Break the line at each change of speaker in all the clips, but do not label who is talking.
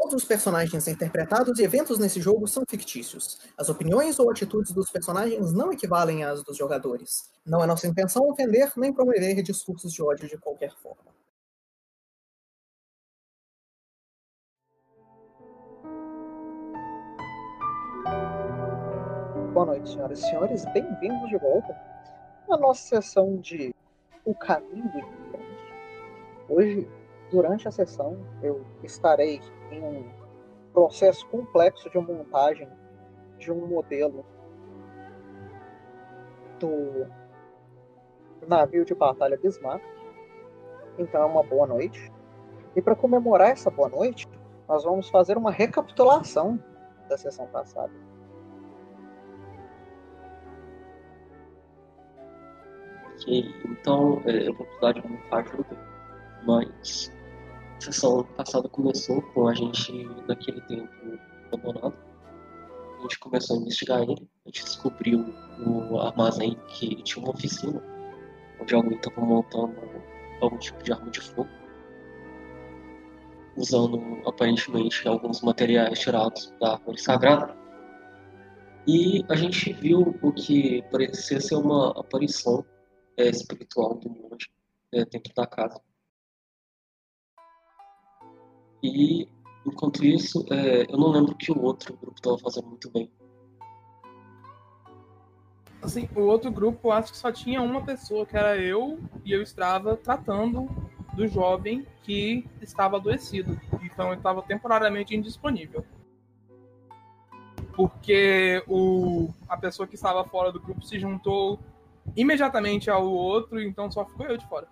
Todos os personagens interpretados e eventos nesse jogo são fictícios. As opiniões ou atitudes dos personagens não equivalem às dos jogadores. Não é nossa intenção ofender nem promover discursos de ódio de qualquer forma. Boa noite, senhoras e senhores. Bem-vindos de volta à nossa sessão de O Caminho do. Hoje, durante a sessão, eu estarei em um processo complexo de montagem de um modelo do navio de batalha Bismarck. Então é uma boa noite. E para comemorar essa boa noite, nós vamos fazer uma recapitulação da sessão passada.
Ok, então é, eu vou precisar de muita ajuda, mas a sessão passada começou com a gente naquele tempo abandonado. A gente começou a investigar ele, a gente descobriu o armazém que tinha uma oficina onde alguém estava montando algum tipo de arma de fogo, usando aparentemente alguns materiais tirados da árvore sagrada. E a gente viu o que parecia ser uma aparição é, espiritual do monge é, dentro da casa. E enquanto isso, é, eu não lembro que o outro grupo estava fazendo muito bem.
Assim, o outro grupo acho que só tinha uma pessoa, que era eu, e eu estava tratando do jovem que estava adoecido. Então ele estava temporariamente indisponível. Porque o, a pessoa que estava fora do grupo se juntou imediatamente ao outro, então só ficou eu de fora.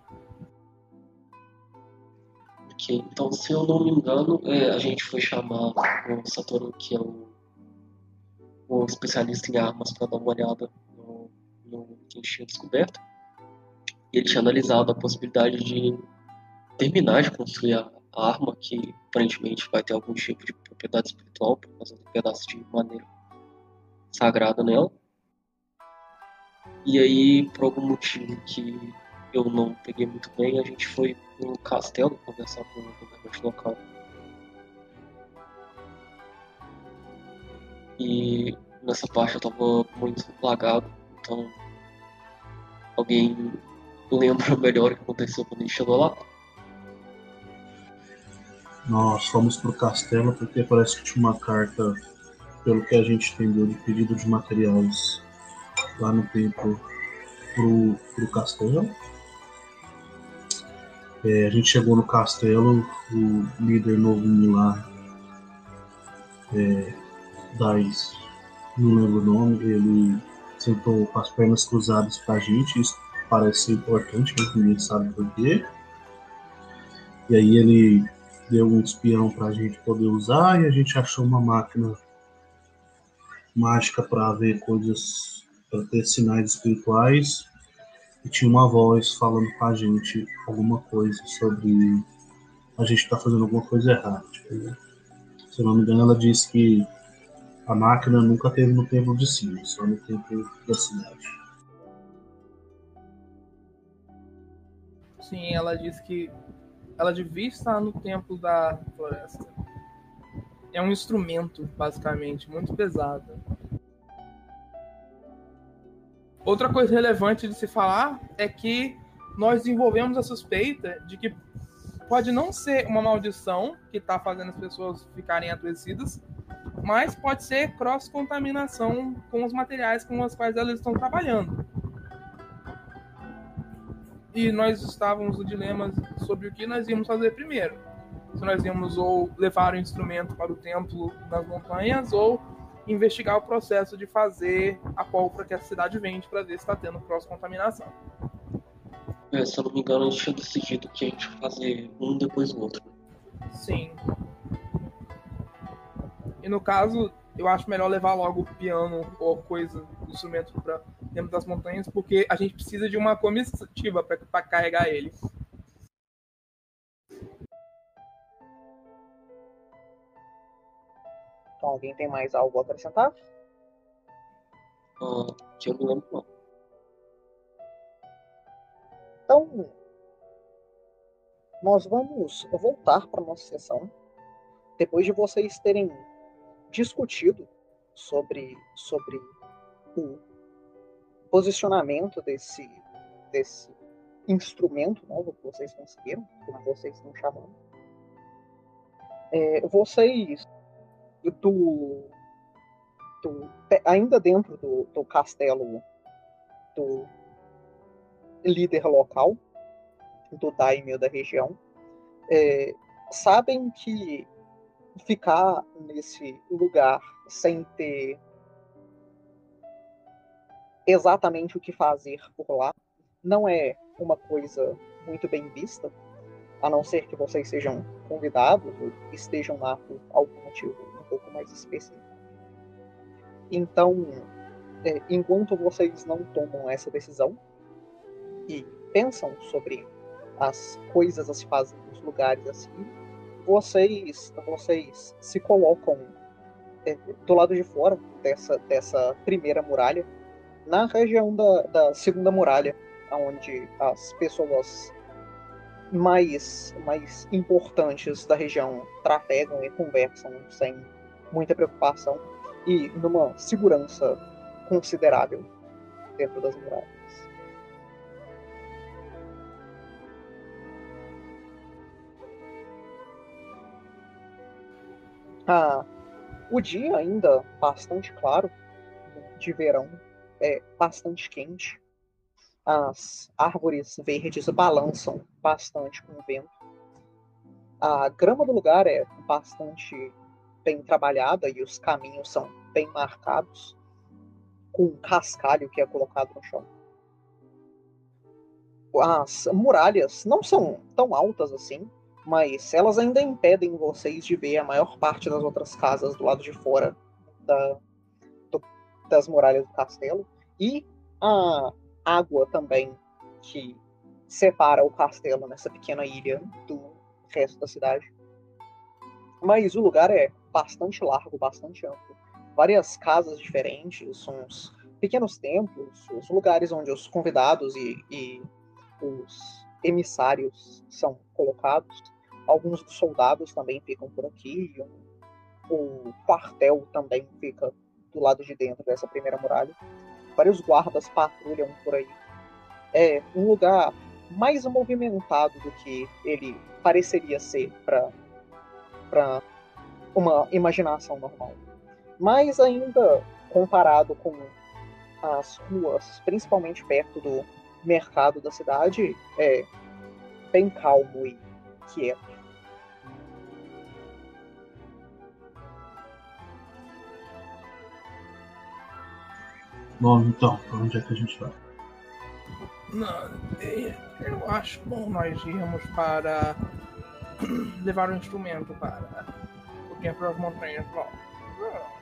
Então se eu não me engano, é, a gente foi chamar o Satoru, que é o, o especialista em armas, para dar uma olhada no, no que a gente tinha descoberto. E ele tinha analisado a possibilidade de terminar de construir a, a arma, que aparentemente vai ter algum tipo de propriedade espiritual, por causa do pedaço de maneira sagrada nela. E aí, por algum motivo que eu não peguei muito bem, a gente foi no castelo conversar com o governante local. E nessa parte eu tava muito lagado, então alguém lembra melhor o que aconteceu quando a gente chegou lá?
Nós fomos pro castelo porque parece que tinha uma carta, pelo que a gente entendeu, de pedido de materiais lá no templo pro, pro castelo. É, a gente chegou no castelo, o líder novinho lá, é, das, não lembro o nome, ele sentou com as pernas cruzadas pra gente, isso parece importante, mas ninguém sabe por quê. E aí ele deu um espião pra gente poder usar e a gente achou uma máquina mágica para ver coisas, para ter sinais espirituais e tinha uma voz falando com a gente alguma coisa sobre a gente estar tá fazendo alguma coisa errada. Tipo, se eu não me engano, ela disse que a máquina nunca teve no templo de cima, só no templo da cidade.
Sim, ela disse que ela devia estar no templo da floresta. É um instrumento, basicamente, muito pesado. Outra coisa relevante de se falar é que nós desenvolvemos a suspeita de que pode não ser uma maldição que está fazendo as pessoas ficarem adoecidas, mas pode ser cross-contaminação com os materiais com os quais elas estão trabalhando. E nós estávamos no dilema sobre o que nós íamos fazer primeiro. Se nós íamos ou levar o instrumento para o templo nas montanhas ou investigar o processo de fazer a pólvora que a cidade vende para ver se está tendo cross-contaminação.
É, se eu não me engano, a gente tinha decidido que a gente fazer um depois do outro.
Sim. E no caso, eu acho melhor levar logo o piano ou coisa, instrumento para dentro das montanhas, porque a gente precisa de uma comitiva para carregar ele.
Então, alguém tem mais algo a acrescentar?
Ah, eu não lembro, não.
Então, nós vamos voltar para nossa sessão. depois de vocês terem discutido sobre, sobre o posicionamento desse, desse instrumento novo que vocês conseguiram, como vocês estão chamando, é, vocês do, ainda dentro do, do castelo do líder local, do daimyo da região, é, sabem que ficar nesse lugar sem ter exatamente o que fazer por lá não é uma coisa muito bem vista, a não ser que vocês sejam convidados ou estejam lá por algum motivo pouco mais específico. Então, é, enquanto vocês não tomam essa decisão e pensam sobre as coisas a se fazer nos lugares assim, vocês, vocês se colocam é, do lado de fora dessa, dessa primeira muralha, na região da, da segunda muralha, onde as pessoas mais, mais importantes da região trafegam e conversam sem muita preocupação e numa segurança considerável dentro das muralhas. Ah, o dia ainda bastante claro, de verão, é bastante quente. As árvores verdes balançam bastante com o vento. A grama do lugar é bastante bem trabalhada e os caminhos são bem marcados, com cascalho que é colocado no chão. As muralhas não são tão altas assim, mas elas ainda impedem vocês de ver a maior parte das outras casas do lado de fora da, do, das muralhas do castelo e a água também que separa o castelo nessa pequena ilha do resto da cidade. Mas o lugar é bastante largo, bastante amplo. Várias casas diferentes, uns pequenos templos, os lugares onde os convidados e, e os emissários são colocados. Alguns dos soldados também ficam por aqui. O quartel também fica do lado de dentro dessa primeira muralha. Vários guardas patrulham por aí. É um lugar mais movimentado do que ele pareceria ser para uma imaginação normal. Mas ainda comparado com as ruas, principalmente perto do mercado da cidade, é bem calmo e quieto.
Bom, então, para onde é que a gente vai?
Não, eu acho bom nós irmos para levar o um instrumento para o tempo das montanhas logo.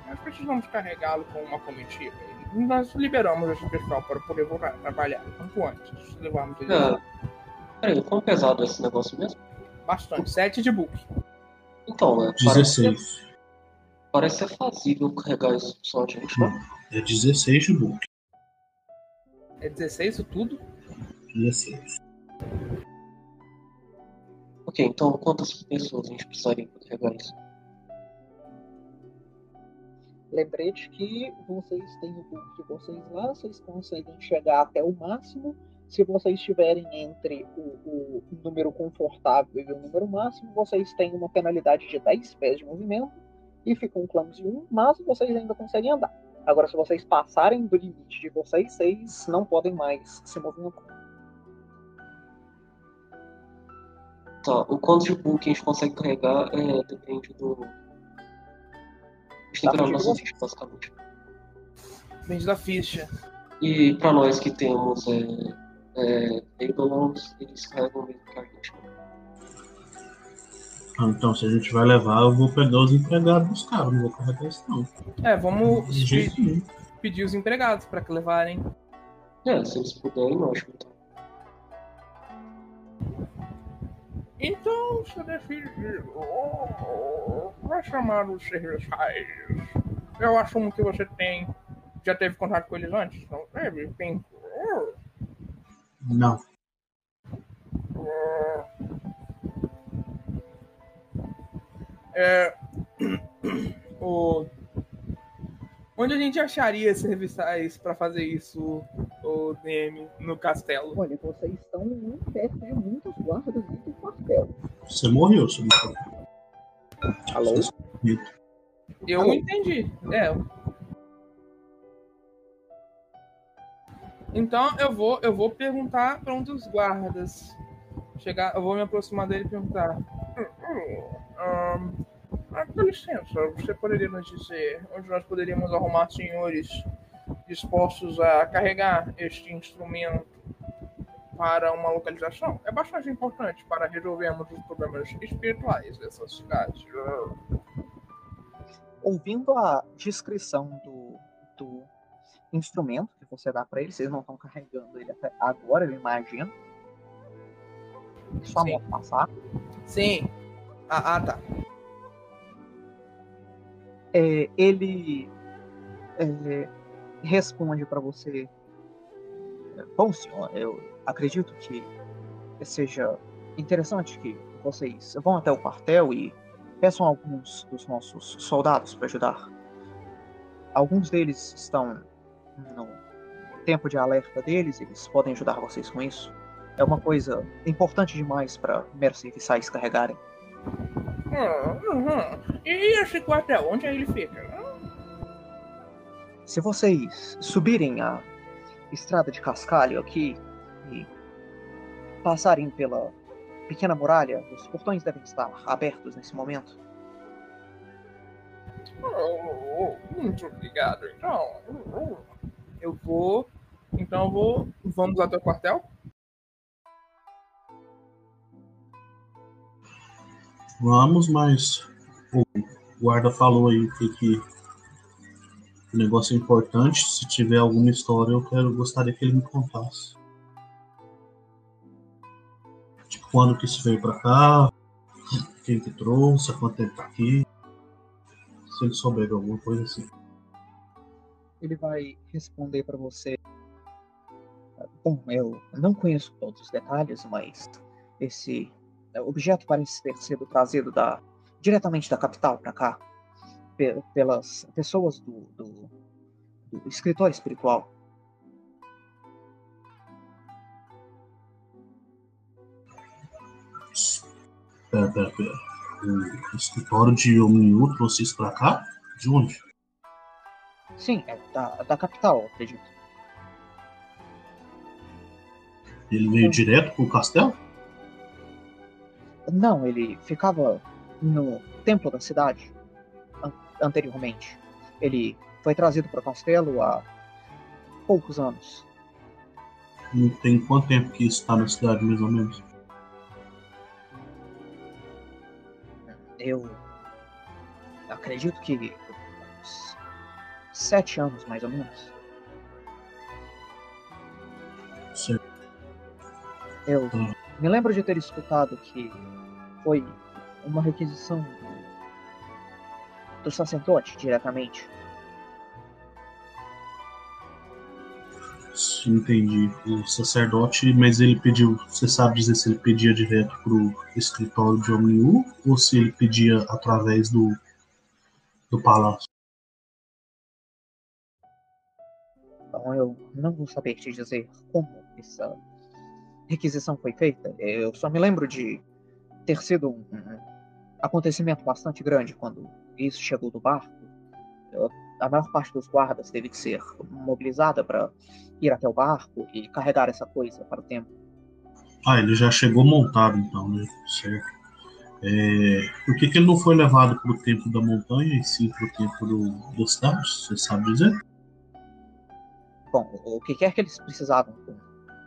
Nós precisamos carregá-lo com uma comitiva. Nós liberamos esse pessoal para poder voltar a trabalhar quanto antes. Levarmos ele.
É. Peraí, quão pesado é esse negócio mesmo?
Bastante. 7 de book.
Então, é.
16.
Parece ser fazível carregar isso só a gente, né?
É 16 de book.
É 16 isso tudo?
16.
Ok, então quantas pessoas a gente precisaria para carregar isso?
Lembrete que vocês têm o book de vocês lá, vocês conseguem chegar até o máximo. Se vocês estiverem entre o, o número confortável e o número máximo, vocês têm uma penalidade de 10 pés de movimento e ficam um clumsy 1, mas vocês ainda conseguem andar. Agora, se vocês passarem do limite de vocês, vocês não podem mais se movimentar.
Tá, o quanto de book a gente consegue carregar é, depende do. Olhar nossa ficha, basicamente.
Depende da ficha.
E pra nós que temos é, é, Eidolons, eles carregam o mesmo que a gente.
Ah, então, se a gente vai levar, eu vou pegar os empregados dos caras, não vou carregar isso não.
É, vamos
De jeito
pe-
nenhum.
pedir os empregados para que levarem.
É, se eles puderem, ótimo. Então.
Então, você decide. Oh, vai chamar os serviçais. Eu assumo que você tem. Já teve contato com eles antes? Não teve? Tem. Oh,
Não.
É, O... Onde a gente acharia serviçais para fazer isso, o DM, no castelo?
Olha, vocês estão muito perto de muitos guardas do quartel.
Você morreu, seu
Alô?
Eu
Alô?
entendi. É. Então eu vou, eu vou perguntar para um dos guardas. Chegar, eu vou me aproximar dele e perguntar. Hum, hum, ah, com licença, você poderia nos dizer onde nós poderíamos arrumar senhores dispostos a carregar este instrumento para uma localização? É bastante importante para resolvermos os problemas espirituais dessa cidade.
Ouvindo a descrição do, do instrumento que você dá para ele, vocês não estão carregando ele até agora, eu imagino. Só
Sim.
moto passar.
Sim. Ah, ah, tá.
É, ele é, responde para você: Bom, senhor, eu acredito que seja interessante que vocês vão até o quartel e peçam alguns dos nossos soldados para ajudar. Alguns deles estão no tempo de alerta deles, eles podem ajudar vocês com isso. É uma coisa importante demais para meros serviçais carregarem.
Hum, uhum. E esse quartel, onde ele fica?
Se vocês subirem a estrada de cascalho aqui e passarem pela pequena muralha, os portões devem estar abertos nesse momento.
Oh, muito obrigado. Então, oh, eu vou. Então eu vou. Vamos até o quartel?
Vamos, mas o guarda falou aí que, que o negócio é importante. Se tiver alguma história, eu quero gostaria que ele me contasse. Tipo, quando que isso veio pra cá? Quem que trouxe? Quanto tempo tá aqui? Se ele souber de alguma coisa assim.
Ele vai responder para você. Bom, eu não conheço todos os detalhes, mas esse objeto parece ter sido trazido da, diretamente da capital para cá pe- pelas pessoas do, do, do escritório espiritual.
Pera, pera, pera. O escritório de Omniu trouxe isso pra cá? De onde?
Sim, é da, da capital, acredito.
Ele veio direto pro castelo?
Não, ele ficava no templo da cidade an- anteriormente. Ele foi trazido para o castelo há poucos anos.
Não tem quanto tempo que isso tá na cidade, mais ou menos?
Eu acredito que uns sete anos, mais ou menos.
Certo.
Eu
Hum.
Me lembro de ter escutado que foi uma requisição do, do sacerdote diretamente.
Entendi. O sacerdote, mas ele pediu. Você sabe dizer se ele pedia direto pro escritório de Omniu ou se ele pedia através do, do palácio?
Então eu não vou saber te dizer como essa requisição foi feita. Eu só me lembro de ter sido um, acontecimento bastante grande quando isso chegou do barco. Eu- a maior parte dos guardas teve que ser mobilizada para ir até o barco e carregar essa coisa para o templo.
Ah, ele já chegou montado então, né? Certo. É, por que, que ele não foi levado pro templo da montanha e sim pro templo do, da cidade? Você sabe dizer?
Bom, o que quer que eles precisavam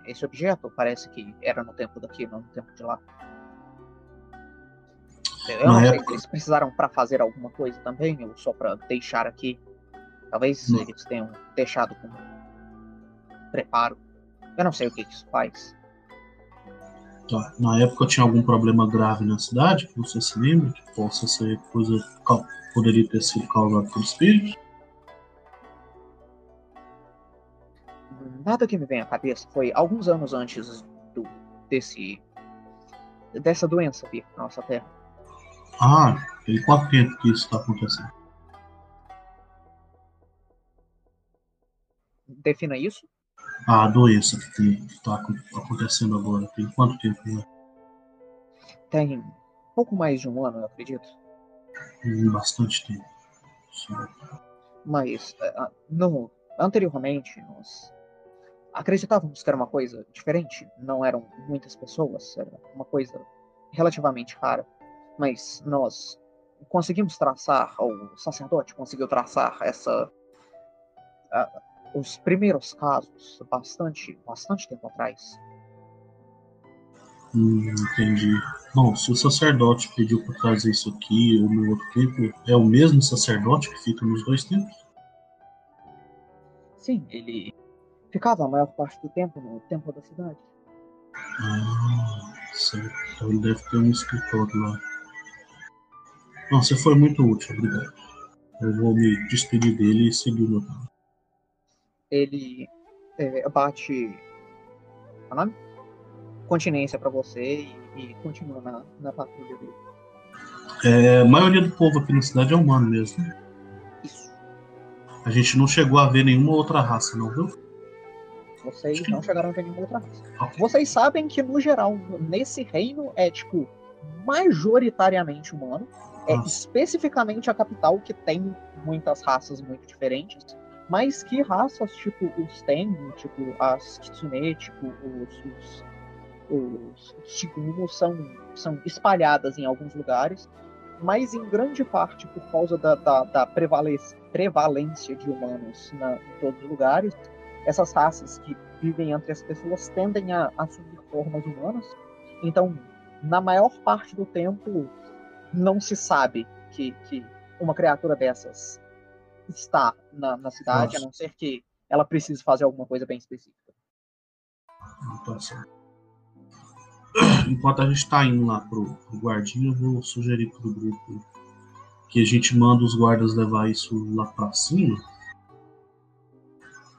esse objeto, parece que era no templo daqui, não no templo de lá. Eu não sei
época-
se eles precisaram para fazer alguma coisa também, ou só para deixar aqui. Talvez
Não.
eles tenham deixado como preparo. Eu não sei o que isso faz.
Tá. Na época tinha algum problema grave na cidade, que você se lembra, que possa ser coisa poderia ter sido causado por espíritos?
Nada que me vem à cabeça. Foi alguns anos antes do, desse dessa doença vir para nossa Terra.
Ah, e quanto tempo que isso está acontecendo?
Defina isso.
A doença que está acontecendo agora, tem quanto tempo? Né?
Tem pouco mais de um ano, eu acredito.
Hum, bastante tempo. Sim.
Mas, uh, no, anteriormente, nós acreditávamos que era uma coisa diferente. Não eram muitas pessoas, era uma coisa relativamente rara. Mas nós conseguimos traçar, ou o sacerdote conseguiu traçar essa. Uh, os primeiros casos, bastante, bastante tempo atrás.
Hum, entendi. Bom, se o sacerdote pediu para trazer isso aqui ou no outro tempo, é o mesmo sacerdote que fica nos dois tempos?
Sim, ele ficava a maior parte do tempo no templo da cidade.
Ah, certo. Então ele deve ter um escritório lá. Não, você foi muito útil, obrigado. Eu vou me despedir dele e seguir o meu plano.
Ele é, bate. Qual é nome? Continência para você e, e, continua na, na patrulha dele.
É, a maioria do povo aqui na cidade é humano mesmo.
Isso.
A gente não chegou a ver nenhuma outra raça, não, viu?
Vocês não chegaram a ver nenhuma outra raça. Vocês sabem que, no geral, nesse reino é, tipo, majoritariamente humano. É especificamente a capital que tem muitas raças muito diferentes. Mas que raças, tipo os Tengu, tipo as Kitsune, tipo os, os, os, os são, são espalhadas em alguns lugares. Mas em grande parte por causa da, da, da prevalência de humanos na, em todos os lugares, essas raças que vivem entre as pessoas tendem a assumir formas humanas. Então, na maior parte do tempo, não se sabe que, que uma criatura dessas está na, na cidade, Nossa. a não ser que ela precise fazer alguma coisa bem específica.
Então, Enquanto a gente está indo lá pro, pro guardinha, eu vou sugerir pro grupo que a gente manda os guardas levar isso lá para cima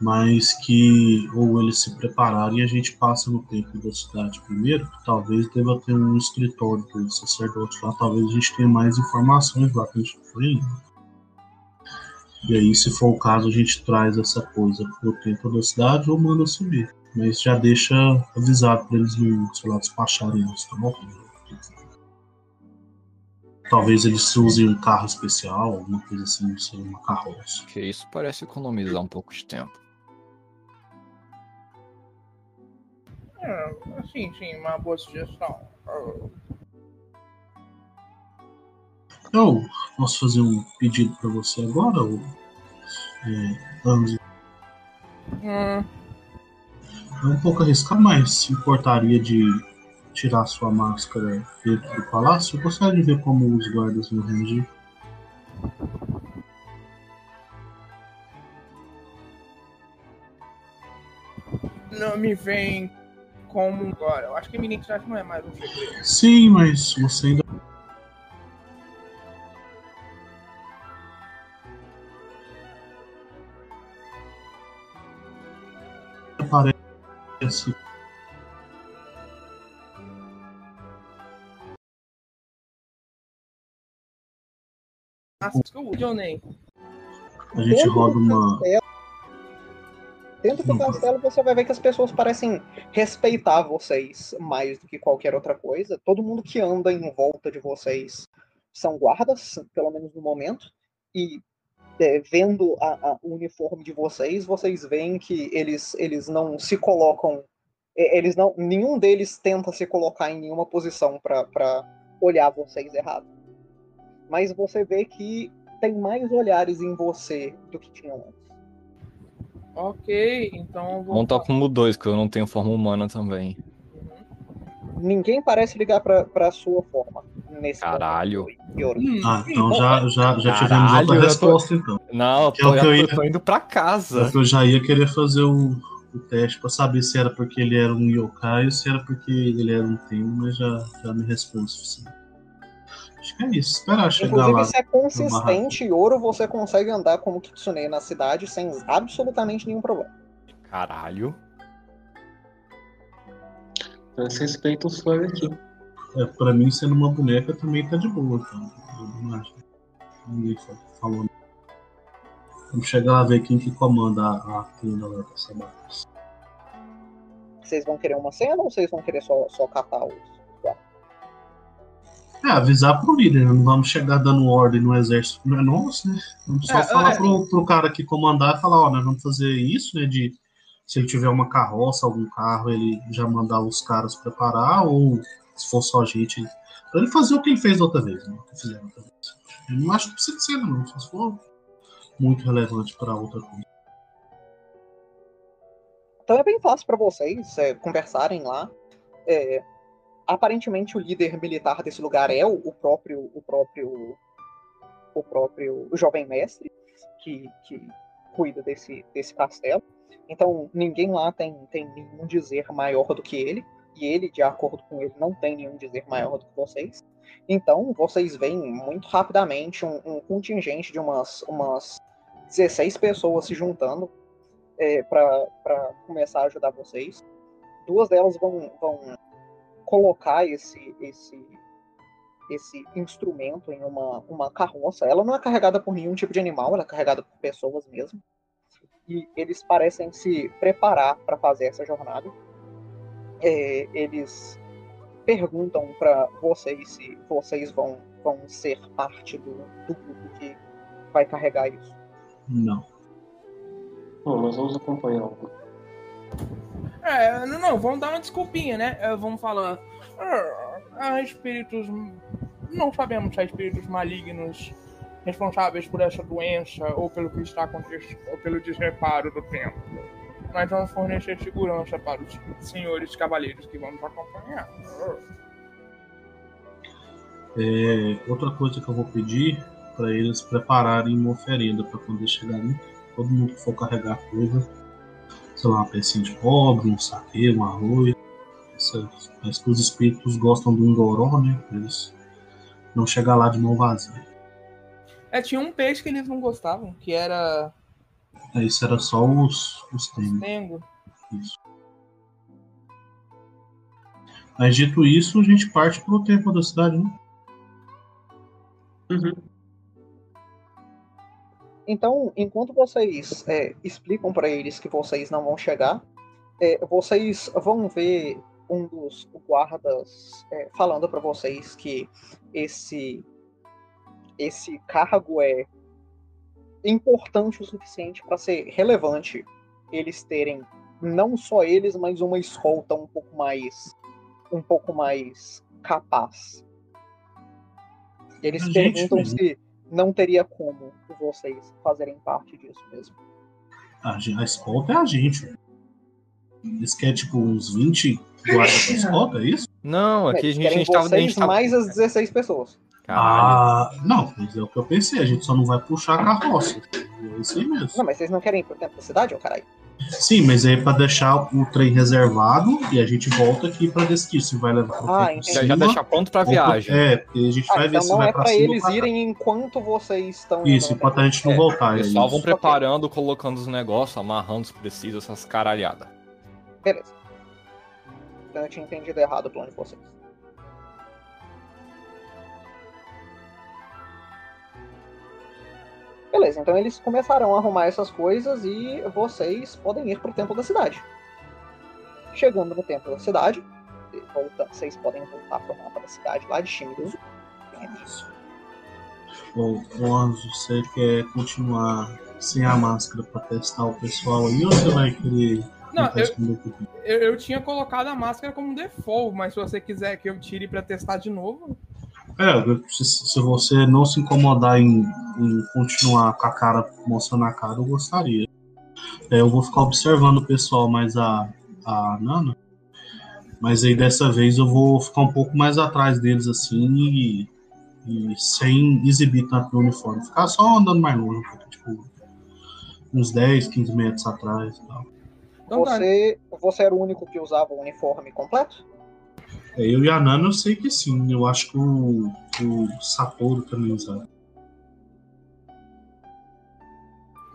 mas que ou eles se prepararem e a gente passa no tempo da cidade primeiro, talvez deva ter um escritório do sacerdote lá, talvez a gente tenha mais informações lá que a gente foi E aí, se for o caso, a gente traz essa coisa pro tempo da cidade ou manda subir. Mas já deixa avisado para eles não, sei lá, despacharem isso, tá bom? Talvez eles usem um carro especial, alguma coisa assim, não sei, uma carroça.
Que isso parece economizar um pouco de tempo.
É, sim, sim, uma boa sugestão.
Eu posso fazer um pedido para você agora, ou, é, Anzi?
Hum.
É um pouco arriscado, mas se importaria de tirar sua máscara dentro do palácio? Eu gostaria de ver como os guardas vão reagir.
Não me vem como agora. Eu acho que minha identidade não é mais um segredo.
Sim, mas você ainda. Parece.
Nossa, o Johnny.
A gente roda uma
Dentro do castelo você vai ver que as pessoas parecem respeitar vocês mais do que qualquer outra coisa. Todo mundo que anda em volta de vocês são guardas, pelo menos no momento. E é, vendo a, a, o uniforme de vocês, vocês veem que eles, eles não se colocam. Eles não. Nenhum deles tenta se colocar em nenhuma posição para olhar vocês errado. Mas você vê que tem mais olhares em você do que tinham antes.
Ok, então.
Vou... Montar como dois, que eu não tenho forma humana também.
Ninguém parece ligar pra, pra sua forma. Nesse
Caralho.
Hum, ah, então já, já, já tivemos outra resposta, tô... então.
Não, eu tô, é eu, ia... tô indo pra casa.
É eu já ia querer fazer o, o teste pra saber se era porque ele era um yokai ou se era porque ele era um tempo, mas já, já me respondeu o suficiente. É isso. Esperar chegar
Inclusive,
lá.
se é consistente e ouro, você consegue andar como Kitsune na cidade sem absolutamente nenhum problema.
Caralho.
Eles respeitam os fãs aqui.
É, pra mim, sendo uma boneca também tá de boa, então. Eu não acho. Ninguém falou. Vamos chegar lá ver quem que comanda a, a tenda lá dessa base.
Vocês vão querer uma cena ou vocês vão querer só, só catar os.
É, avisar pro líder, né? não vamos chegar dando ordem no exército, não é nosso, né? Vamos só
É,
falar
é.
pro, pro cara que comandar e falar, ó, nós vamos fazer isso, né? De se ele tiver uma carroça, algum carro, ele já mandar os caras preparar, ou se for só gente, pra ele fazer o que ele fez outra vez, né? O que fizeram outra vez. Eu não acho que precisa de cena, não, se for muito relevante pra outra coisa.
Então é bem fácil para vocês é, conversarem lá. É, aparentemente o líder militar desse lugar é o, o próprio o próprio o próprio jovem mestre que, que cuida desse, desse castelo. Então ninguém lá tem, tem nenhum dizer maior do que ele e ele, de acordo com ele, não tem nenhum dizer maior do que vocês. Então vocês veem muito rapidamente um, um contingente de umas, umas 16 pessoas se juntando é, para começar a ajudar vocês. Duas delas vão, vão colocar esse, esse, esse instrumento em uma, uma carroça. Ela não é carregada por nenhum tipo de animal, ela é carregada por pessoas mesmo. E eles parecem se preparar para fazer essa jornada. É, eles perguntam para vocês se vocês vão, vão ser parte do, do grupo que vai carregar isso.
Não.
Bom, nós vamos acompanhar o
É, não, vamos dar uma desculpinha, né? É, Vamos falar. "Ah, Há espíritos. Não sabemos se há espíritos malignos responsáveis por essa doença ou pelo que está acontecendo, ou pelo desreparo do templo. Nós vamos fornecer segurança para os senhores cavaleiros que vamos acompanhar.
É, outra coisa que eu vou pedir para eles prepararem uma oferenda para quando chegarem, todo mundo que for carregar coisa, sei lá, uma pecinha de cobre, um saque, um arroz. Essas, parece que os espíritos gostam do engoró, né? pra Eles não chegar lá de mão vazia.
É, tinha um peixe que eles não gostavam, que era
É, Isso era só os, os temas.
tengo.
Isso. Mas dito isso, a gente parte pro templo da cidade, né?
Uhum.
Então, enquanto vocês é, explicam para eles que vocês não vão chegar, é, vocês vão ver um dos guardas é, falando para vocês que esse esse cargo é importante o suficiente para ser relevante eles terem não só eles, mas uma escolta um pouco mais um pouco mais capaz. Eles
A
perguntam se não teria como vocês fazerem parte disso mesmo.
A, a escolta é a gente. Eles querem, tipo, uns 20 guardas da escolta, é isso?
Não, aqui a
Eles
gente, a
querem
gente
vocês
gente tava...
mais as 16 pessoas.
Caralho.
Ah, não, mas é o que eu pensei. A gente só não vai puxar a carroça. É isso aí mesmo.
Não, mas vocês não querem ir da cidade, ô caralho?
Sim, mas é pra deixar o trem reservado e a gente volta aqui pra decidir se vai levar pro
Ah,
tempo
entendi.
Já, já deixar pronto pra
pro-
viagem.
É, porque a gente
Ah,
vai ver
então
se
não
vai
é
pra
pra
cima
eles
pra
irem enquanto vocês estão.
Isso, enquanto a gente não
É.
voltar. é
Pessoal,
isso.
vão preparando, colocando os negócios, amarrando se precisa, essas caralhadas.
Beleza. Então eu tinha entendido errado o plano de vocês. Beleza, então eles começarão a arrumar essas coisas e vocês podem ir pro templo da cidade. Chegando no templo da cidade, volta- vocês podem voltar pro mapa da cidade lá de Shimizu.
Ô, ô, Anjo, você quer continuar sem a máscara pra testar o pessoal aí ou você vai querer
Não, eu, eu, eu tinha colocado a máscara como default, mas se você quiser que eu tire pra testar de novo.
É, se, se você não se incomodar em, em continuar com a cara, mostrando a cara, eu gostaria. É, eu vou ficar observando o pessoal, mas a, a Nana. Mas aí dessa vez eu vou ficar um pouco mais atrás deles assim e, e sem exibir tanto meu uniforme. Ficar só andando mais longe, tipo, uns 10, 15 metros atrás e tal.
Você, você era o único que usava o uniforme completo?
É, eu e a Nana eu sei que sim. Eu acho que o, o Satoru também usava.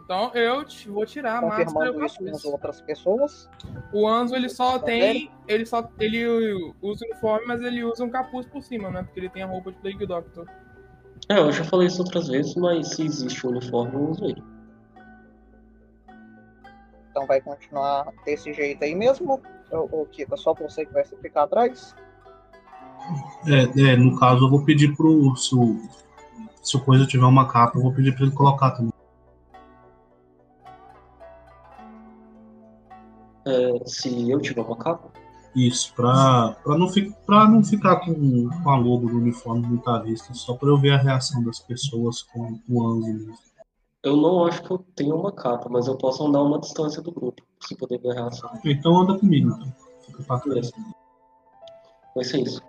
Então eu vou tirar a máscara e o
confirmando isso com
capuz.
as outras pessoas.
O Anzo ele só
Tá
tem. Ele só. Ele usa uniforme, mas ele usa um capuz por cima, né? Porque ele tem a roupa de Plague Doctor.
É, eu já falei isso outras vezes, mas se existe o uniforme, eu uso ele.
Então vai continuar desse jeito aí mesmo. Ô, Kika, só você que vai ficar atrás.
É, é, no caso, eu vou pedir pro. Se o, se o coisa tiver uma capa, eu vou pedir pra ele colocar também.
É, se eu tiver uma capa,
Isso, pra, pra, não, fi, pra não ficar com, com a logo do uniforme muito à vista, só pra eu ver a reação das pessoas com o Anzo mesmo.
eu não acho que eu tenha uma capa, mas eu posso andar uma distância do grupo, você poder ver a reação.
Então anda comigo, então. Fica pra trás.
Vai ser isso.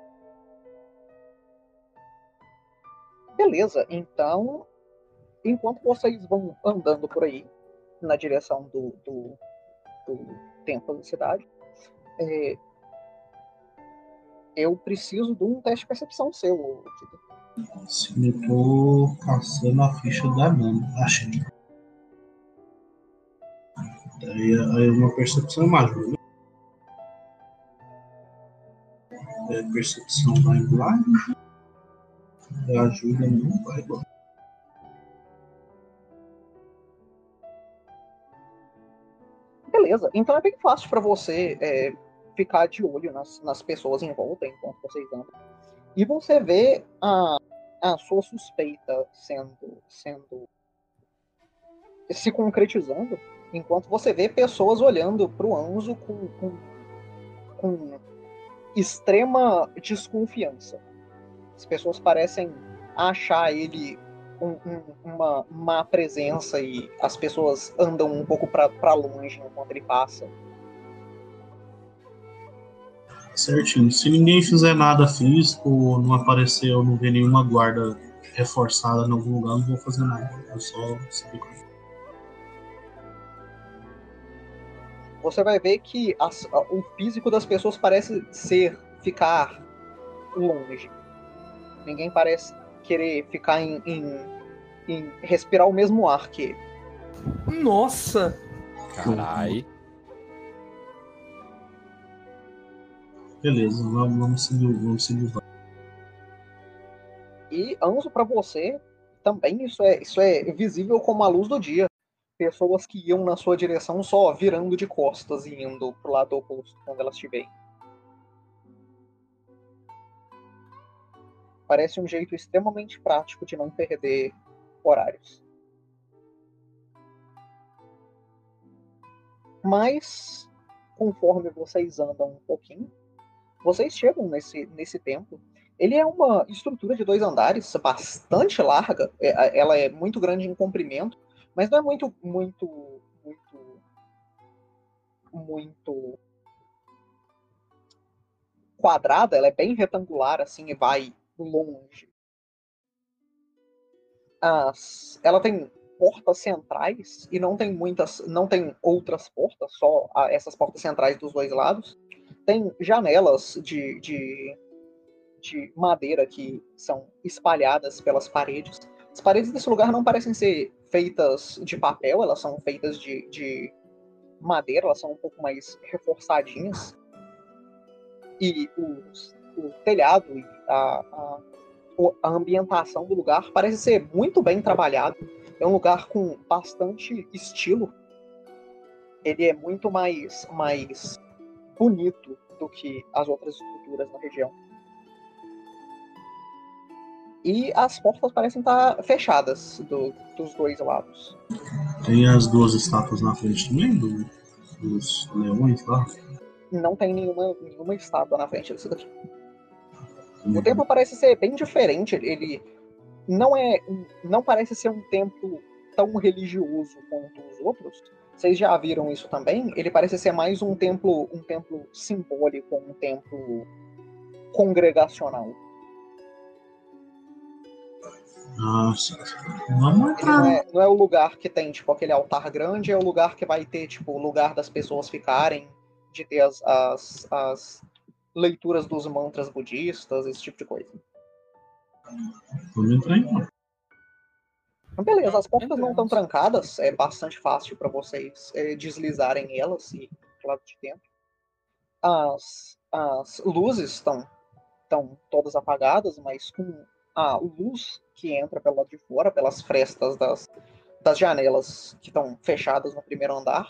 Beleza, então, enquanto vocês vão andando por aí, na direção do, do, do templo da cidade, é, eu preciso de um teste de percepção seu.
Sim, eu tô caçando a ficha da Nana. Achei. Aí uma percepção é uma ajuda. É, percepção vai embora. É, ajuda não vai embora.
Beleza, então é bem fácil para você é, ficar de olho nas, nas pessoas em volta enquanto vocês andam. E você vê a, a sua suspeita sendo, sendo se concretizando enquanto você vê pessoas olhando pro Anzo com, com, com extrema desconfiança. As pessoas parecem achar ele um- um- uma má presença e as pessoas andam um pouco para longe enquanto ele passa.
Certinho. Se ninguém fizer nada físico, ou não aparecer ou não ver nenhuma guarda reforçada em algum lugar, não vou fazer nada. Eu só seguir com
Você vai ver que as- o físico das pessoas parece ser ficar longe. Ninguém parece querer ficar em, em- em respirar o mesmo ar que ele.
Nossa!
Carai.
Beleza, vamos, vamos seguir, vamos seguir.
E Anzo, para você, também isso é, isso é visível como a luz do dia. Pessoas que iam na sua direção só virando de costas e indo pro lado oposto quando elas te veem. Parece um jeito extremamente prático de não perder horários. Mas, conforme vocês andam um pouquinho, vocês chegam nesse, nesse templo ele é uma estrutura de dois andares, bastante larga. É- Ela é muito grande em comprimento, mas não é muito, muito, muito, muito quadrada. Ela é bem retangular, assim, e vai longe. As, ela tem portas centrais e não tem muitas, não tem outras portas, só essas portas centrais dos dois lados. Tem janelas de, de de madeira que são espalhadas pelas paredes. As paredes desse lugar não parecem ser feitas de papel, elas são feitas de, de madeira, elas são um pouco mais reforçadinhas. E os- o telhado e a, a, a ambientação do lugar parece ser muito bem trabalhado. É um lugar com bastante estilo. Ele é muito mais, mais bonito do que as outras estruturas na região. E as portas parecem estar fechadas do- dos dois lados.
Tem as duas estátuas na frente também, do, dos leões lá.
Não tem nenhuma, nenhuma estátua na frente desse daqui. O templo parece ser bem diferente. Ele não é, não parece ser um templo tão religioso quanto os outros. Vocês já viram isso também? Ele parece ser mais um templo, um templo simbólico, um templo congregacional.
Nossa. Vamos entrar.
não é, não é o lugar que tem, tipo, aquele altar grande, é o lugar que vai ter, tipo, o lugar das pessoas ficarem, de ter as, as, as leituras dos mantras budistas, esse tipo de coisa.
Vamos entrar então.
Beleza, as portas não estão trancadas, é bastante fácil para vocês é, deslizarem elas e lado de dentro. As, as luzes estão estão todas apagadas, mas com a luz que entra pelo lado de fora, pelas frestas das, das janelas que estão fechadas no primeiro andar,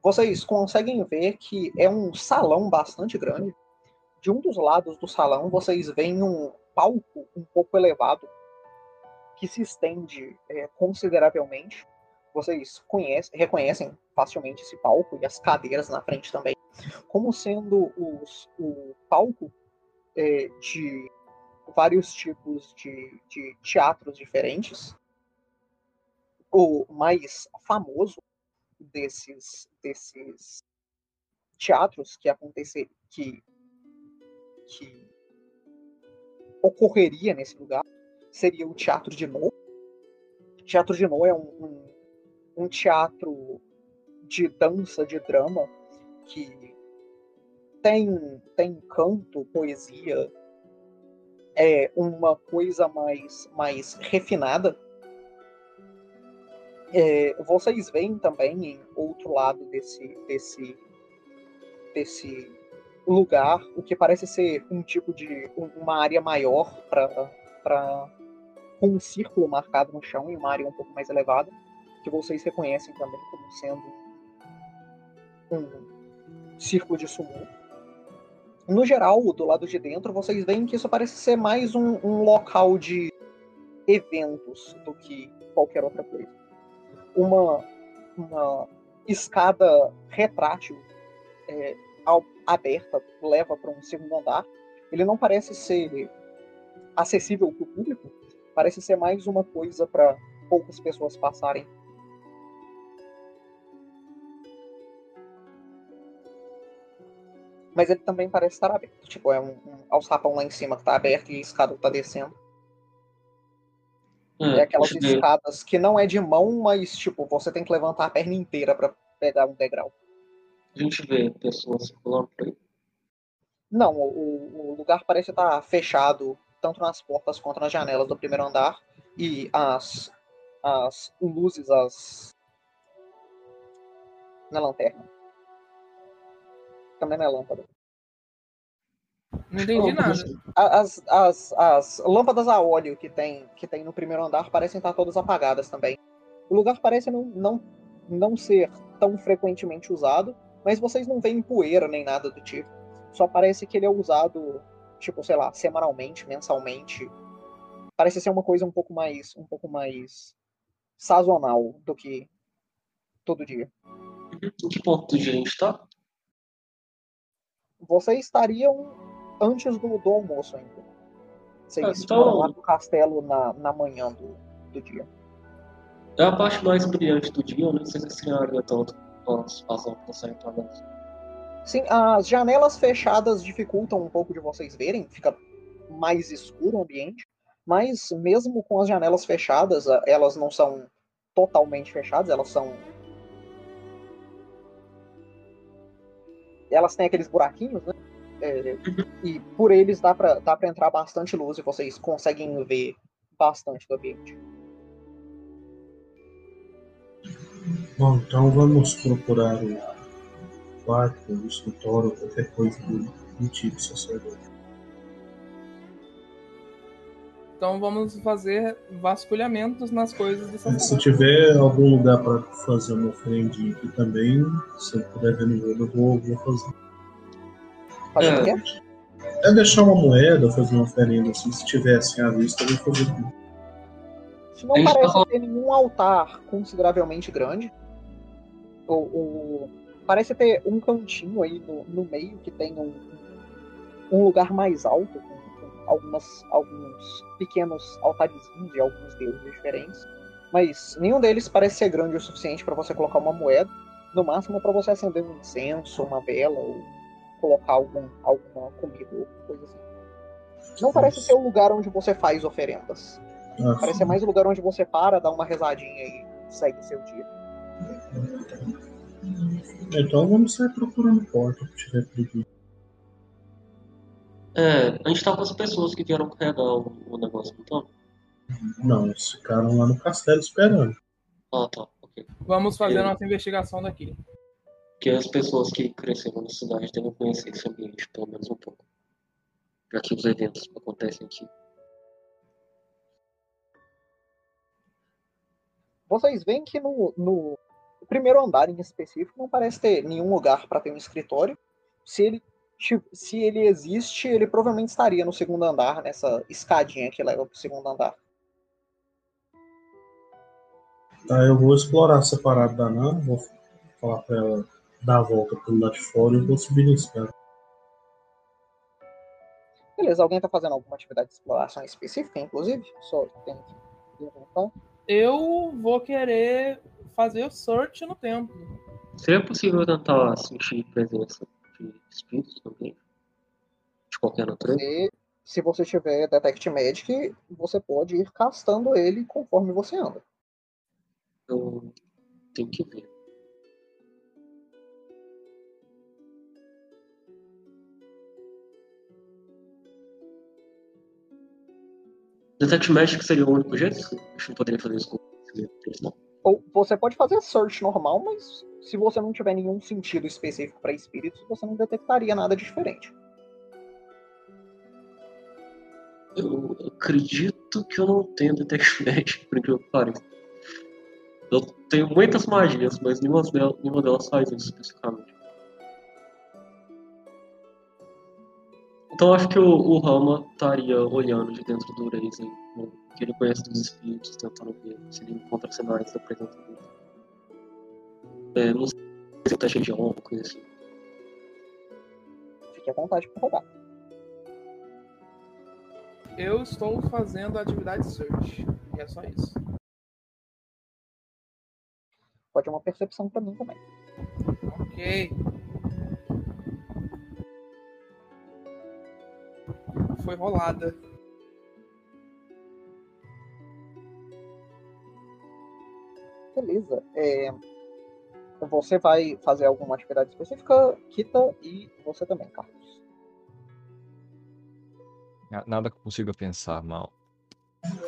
vocês conseguem ver que é um salão bastante grande. De um dos lados do salão, vocês veem um palco um pouco elevado que se estende é, consideravelmente. Vocês conhecem, reconhecem facilmente esse palco e as cadeiras na frente também, como sendo os, o palco é, de vários tipos de, de teatros diferentes. O mais famoso desses, desses teatros que acontecer que, que ocorreria nesse lugar seria o Teatro de No. O Teatro de No é um, um, um teatro de dança, de drama, que tem, tem canto, poesia, é uma coisa mais, mais refinada. É, vocês veem também em outro lado desse, desse, desse lugar o que parece ser um tipo de um- uma área maior para com um círculo marcado no chão e uma área um pouco mais elevada que vocês reconhecem também como sendo um círculo de sumô. No geral, do lado de dentro, vocês veem que isso parece ser mais um, um local de eventos do que qualquer outra coisa. Uma, uma escada retrátil é, ao- aberta leva para um segundo andar. Ele não parece ser acessível para o público, parece ser mais uma coisa para poucas pessoas passarem. Mas ele também parece estar aberto. Tipo, é um, um alçapão lá em cima que está aberto e a escada está descendo. É aquelas escadas que não é de mão, mas tipo, você tem que levantar a perna inteira para pegar um degrau.
A gente vê pessoas circulando por aí.
Não, o, o lugar parece estar fechado, tanto nas portas quanto nas janelas do primeiro andar. E as, as luzes, as. Na lanterna. Também não é lâmpada.
Não entendi nada.
As, as, as lâmpadas a óleo que tem, que tem no primeiro andar parecem estar todas apagadas também. O lugar parece não, não, não ser tão frequentemente usado, mas vocês não veem poeira nem nada do tipo. Só parece que ele é usado, tipo, sei lá, semanalmente, mensalmente. Parece ser uma coisa um pouco mais, um pouco mais sazonal do que todo dia.
Em que ponto a gente tá?
Vocês estariam antes do, do almoço ainda. Vocês
Ah, então-
foram lá no castelo na, na manhã do, do dia.
É a parte mais brilhante do dia, eu nem sei se estranharia tanto lâmpadas saindo pra dentro.
Sim, as janelas fechadas dificultam um pouco de vocês verem, fica mais escuro o ambiente, mas mesmo com as janelas fechadas, elas não são totalmente fechadas, elas são. Elas têm aqueles buraquinhos, né? É, e por eles dá pra, dá pra entrar bastante luz e vocês conseguem ver bastante do ambiente.
Bom, então vamos procurar o quarto, o escritório, qualquer coisa do, do tipo sacerdote.
Então vamos fazer vasculhamentos nas coisas do
Se
sacerdote.
tiver algum lugar para fazer uma oferendinha aqui também, se eu puder ver no jogo, eu vou, vou fazer.
Fazer
É.
o quê?
É deixar uma moeda, fazer uma oferenda assim, se tivesse à vista, eu vou fazer tudo.
Não
A gente
parece
tá
ter nenhum altar consideravelmente grande. O, o- parece ter um cantinho aí no, no meio que tem um, um lugar mais alto, com, com algumas, alguns pequenos altarzinhos de alguns deuses diferentes. Mas nenhum deles parece ser grande o suficiente para você colocar uma moeda. No máximo para você acender um incenso, uma vela, ou colocar algum, alguma comida ou coisa assim. Não parece ser o lugar onde você faz oferendas. Parece ser mais o lugar onde você para, dá uma rezadinha e segue seu dia.
Então vamos sair procurando porta que tiver por aqui.
É, a gente tá com as pessoas que vieram carregar o, o negócio, então.
Não, eles ficaram lá no castelo esperando.
Ah, tá. Ok.
Vamos fazer nossa investigação daqui.
Que as pessoas que cresceram na cidade devem conhecer esse ambiente, pelo menos um pouco. Já que os eventos acontecem aqui.
Vocês veem que no, no primeiro andar em específico não parece ter nenhum lugar para ter um escritório. Se ele, se ele existe, ele provavelmente estaria no segundo andar, nessa escadinha que leva para o segundo andar.
Tá, eu vou explorar separado da Nana, vou falar pra ela dar a volta pelo lado de fora e vou subir na escada.
Beleza, alguém está fazendo alguma atividade de exploração específica, inclusive? Só tem que perguntar.
Eu vou querer fazer o search no templo.
Seria possível tentar sentir presença de espíritos também? De qualquer natureza?
E se você tiver Detect Magic, você pode ir castando ele conforme você anda.
Eu tenho que ver. Detect Magic seria o único jeito? A gente não poderia fazer isso com não.
Ou você pode fazer search normal, mas se você não tiver nenhum sentido específico para espíritos, você não detectaria nada diferente.
Eu acredito que eu não tenho Detect Magic, por incrível que pareça. Eu tenho muitas magias, mas nenhuma delas, nenhuma delas faz isso especificamente. Então acho que o, o Rama estaria olhando de dentro do Razen, no que ele conhece dos espíritos, tentando ver se ele encontra sinais da presença dele. É, não sei se ele tá cheio de honra, coisa assim.
Fique à vontade para rodar.
Eu estou fazendo a atividade search. E é só isso.
Pode uma percepção para mim também.
Ok. Foi rolada.
Beleza. É, Você vai fazer alguma atividade específica, Kita, e você também, Carlos.
Nada que eu consiga pensar mal.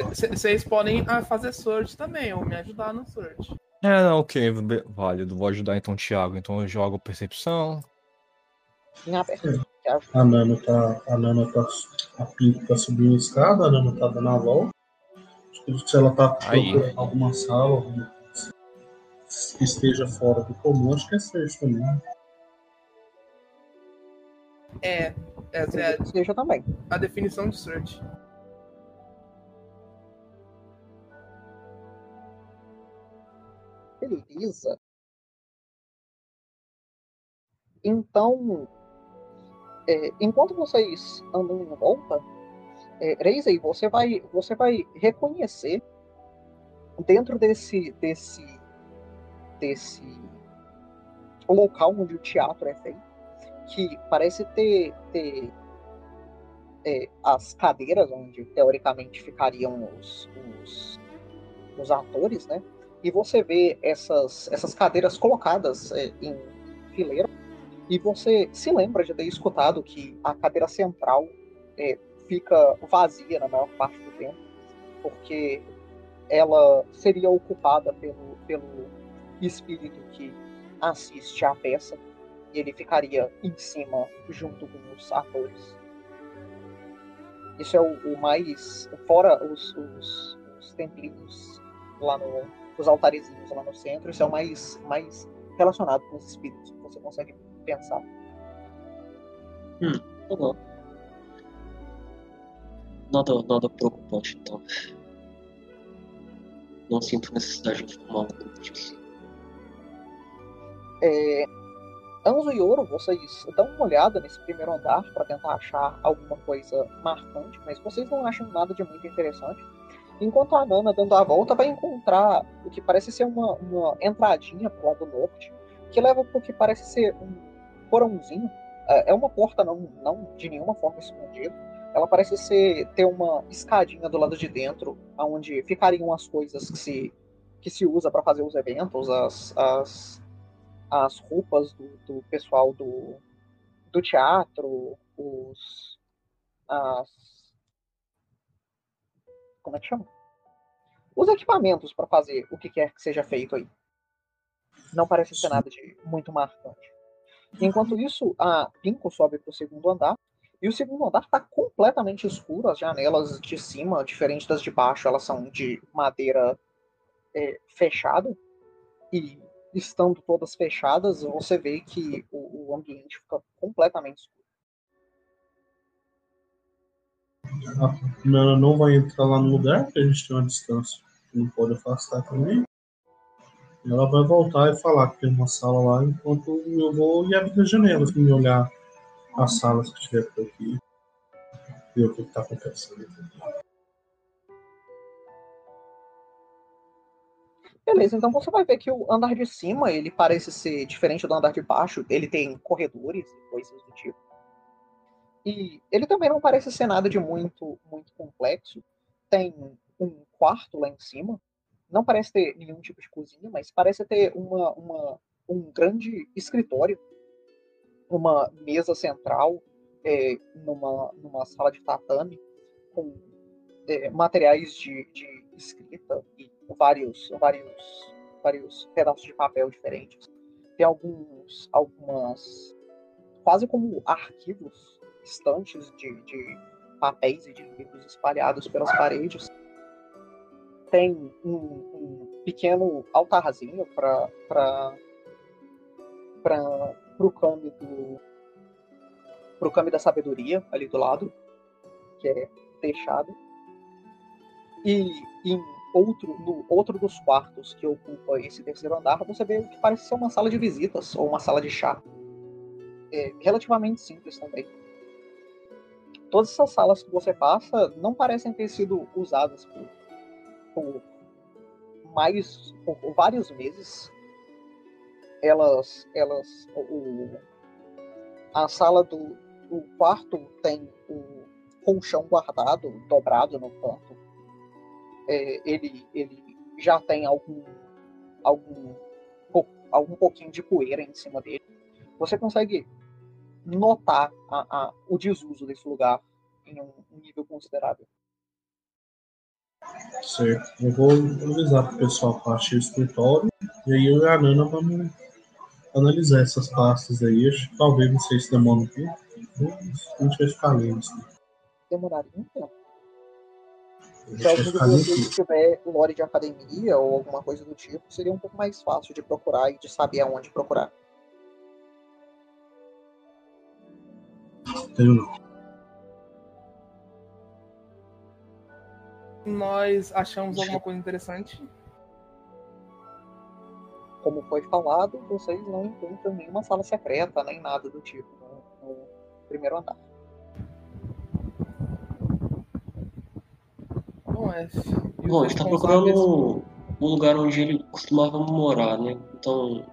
Vocês podem ah, fazer search também, ou me ajudar no search.
É, não, ok, válido. Vou ajudar então o Thiago. Então eu jogo percepção.
Ajuda.
A Nana tá. A Nana tá. A Pink tá subindo a escada, a Nana tá dando a volta. Acho que Se ela tá procurando alguma sala, alguma coisa que esteja fora do comum, acho que é search também. né?
É, essa é
Seja também.
a definição de search.
Beleza. Então, é, enquanto vocês andam em volta, é, Reisei, você vai, você vai reconhecer dentro desse, desse, desse local onde o teatro é feito, que parece ter, ter é, as cadeiras onde teoricamente ficariam os, os, os atores, né? e você vê essas, essas cadeiras colocadas é, em fileira, e você se lembra de ter escutado que a cadeira central é, fica vazia na maior parte do tempo, porque ela seria ocupada pelo, pelo espírito que assiste à peça, e ele ficaria em cima junto com os atores. Isso é o, o mais. Fora os, os, os templinhos lá no, os altarezinhos lá no centro, isso é o mais, mais relacionado com os espíritos que você consegue pensar.
Tá bom. Nada, nada preocupante, então. Não sinto necessidade de informar um grupo disso.
É, Anzo e Ouro, vocês dão uma olhada nesse primeiro andar para tentar achar alguma coisa marcante, mas vocês não acham nada de muito interessante. Enquanto a Nana, dando a volta, vai encontrar o que parece ser uma, uma entradinha pro lado norte, que leva para o que parece ser um porãozinho. É é uma porta não, não de nenhuma forma escondida. Ela parece ser ter uma escadinha do lado de dentro, onde ficariam as coisas que se, que se usa para fazer os eventos, as, as, as roupas do, do pessoal do, do teatro, os. As, como é que chama? os equipamentos para fazer o que quer que seja feito aí. Não parece ser nada de muito marcante. Enquanto isso, a Pinko sobe para o segundo andar. E o segundo andar está completamente escuro. As janelas de cima, diferente das de baixo, elas são de madeira é, fechada. E estando todas fechadas, você vê que o, o ambiente fica completamente escuro.
A primeira não vai entrar lá no lugar, porque a gente tem uma distância que não pode afastar também. Ela vai voltar e falar que tem uma sala lá, enquanto eu vou e abrir as janelas para me olhar as salas que tiver por aqui. Ver o que está acontecendo.
Beleza, então você vai ver que o andar de cima, ele parece ser diferente do andar de baixo. Ele tem corredores e coisas do tipo. E ele também não parece ser nada de muito, muito complexo. Tem um quarto lá em cima. Não parece ter nenhum tipo de cozinha, mas parece ter uma, uma um grande escritório. Uma mesa central é, numa, numa sala de tatame com é, materiais de, de escrita e vários, vários, vários pedaços de papel diferentes. Tem alguns, algumas, quase como arquivos estantes de, de papéis e de livros espalhados pelas paredes. Tem um, um pequeno altarzinho para para o Kami do pro Kami da sabedoria ali do lado, que é fechado. E em outro no outro dos quartos que ocupa esse terceiro andar, você vê o que parece ser uma sala de visitas ou uma sala de chá. É relativamente simples também todas essas salas que você passa não parecem ter sido usadas por, por mais por, por vários meses. Elas, elas, o, a sala do o quarto tem o colchão guardado, dobrado no canto. É, ele, ele já tem algum, algum, algum pouquinho de poeira em cima dele. Você consegue notar a, a, o desuso desse lugar em um, um nível considerável.
Certo. Eu vou avisar para o pessoal que achei o escritório e aí eu e a Nana vamos analisar essas pastas aí. Acho, talvez não sei se demora um tempo. A gente vai ficar lendo.
Demoraria um tempo. Se algum de vocês tiver lore de academia ou alguma coisa do tipo, seria um pouco mais fácil de procurar e de saber aonde procurar.
Tenho não.
Nós achamos alguma coisa interessante?
Como foi falado, vocês não encontram nenhuma sala secreta, nem nada do tipo no, no primeiro andar.
Bom, é.
Bom, a gente tá procurando um lugar onde ele costumava morar, né? Então.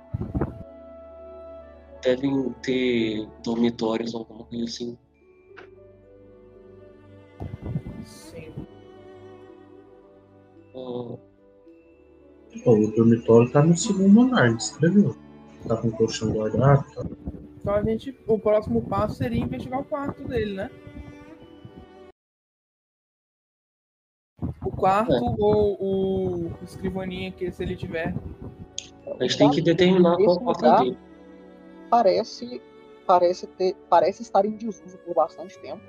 Devem ter dormitórios ou alguma coisa assim.
O dormitório tá no segundo andar, escreveu. Tá com o colchão guardado. Tá.
Então a gente. O próximo passo seria investigar o quarto dele, né? Quarto é. ou o escrivaninha que se ele tiver.
A gente tem que determinar qual quarto dele.
Parece, parece, ter, parece estar em desuso por bastante tempo.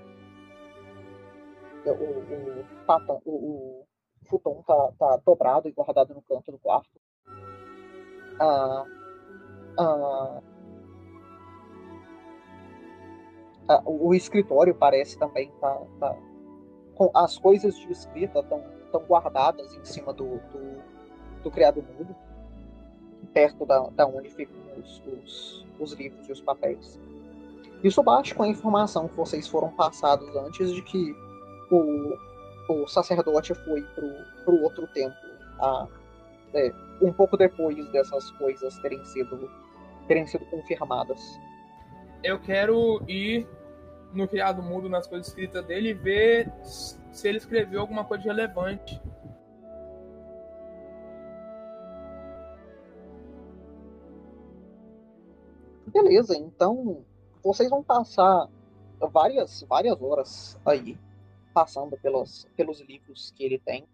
O, o, o, o, futon tá, tá dobrado e guardado no canto do quarto. Ah, ah, ah, o escritório parece também tá, tá com as coisas de escrita estão tão guardadas em cima do, do, do criado mudo, perto da, da onde ficam os, os, os livros e os papéis. Isso bate com a informação que vocês foram passados antes de que o, o sacerdote foi para o outro templo, a, é, um pouco depois dessas coisas terem sido, terem sido confirmadas.
Eu quero ir no criado mudo nas coisas escritas dele e ver se ele escreveu alguma coisa relevante.
Beleza, então vocês vão passar várias várias horas aí passando pelos, pelos livros que ele tem.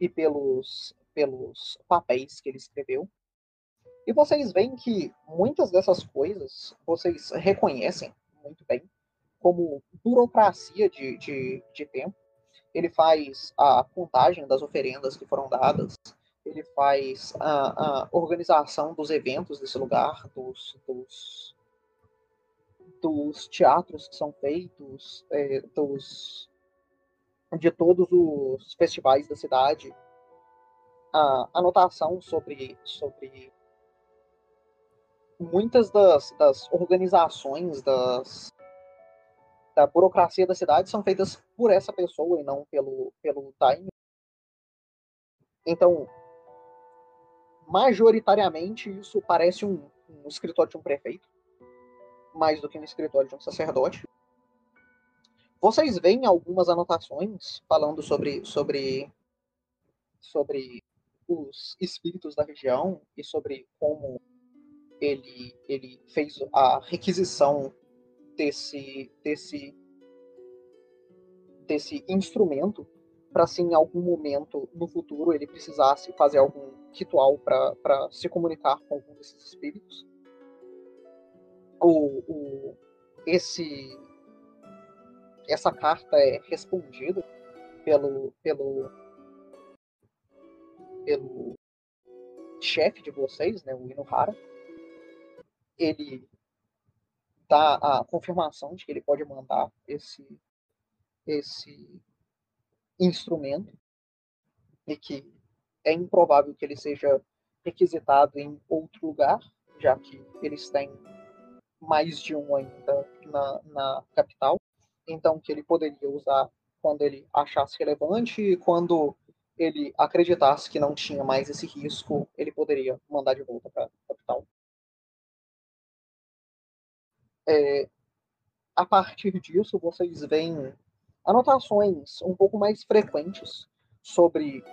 e pelos, pelos papéis que ele escreveu. E vocês veem que muitas dessas coisas vocês reconhecem muito bem como burocracia de, de, de tempo. Ele faz a contagem das oferendas que foram dadas, ele faz a, a organização dos eventos desse lugar, dos, dos, dos teatros que são feitos, é, dos, de todos os festivais da cidade, a anotação sobre, sobre muitas das, das organizações das, da burocracia da cidade são feitas por essa pessoa e não pelo, pelo Time. Então, majoritariamente, isso parece um, um escritório de um prefeito, mais do que um escritório de um sacerdote. Vocês veem algumas anotações falando sobre, sobre, sobre os espíritos da região e sobre como ele, ele fez a requisição desse, desse, desse instrumento para se em algum momento no futuro ele precisasse fazer algum ritual para se comunicar com algum desses espíritos. O, o, esse, essa carta é respondida pelo, pelo, pelo chefe de vocês, né, o Inuhara. Ele dá a confirmação de que ele pode mandar esse, esse instrumento e que é improvável que ele seja requisitado em outro lugar, já que eles têm mais de um ainda na, na capital. Então, que ele poderia usar quando ele achasse relevante e quando ele acreditasse que não tinha mais esse risco, ele poderia mandar de volta para a capital. É, a partir disso, vocês veem anotações um pouco mais frequentes sobre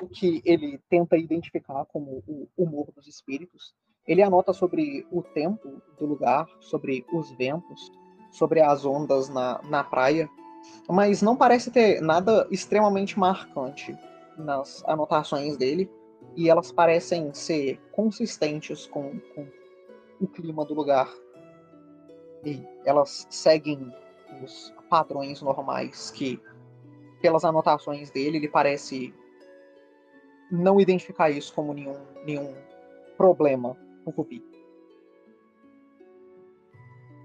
o que ele tenta identificar como o humor dos espíritos. Ele anota sobre o tempo do lugar, sobre os ventos, sobre as ondas na, na praia, mas não parece ter nada extremamente marcante nas anotações dele, e elas parecem ser consistentes com, com o clima do lugar. E elas seguem os padrões normais que, pelas anotações dele, ele parece não identificar isso como nenhum, nenhum problema com Cupi.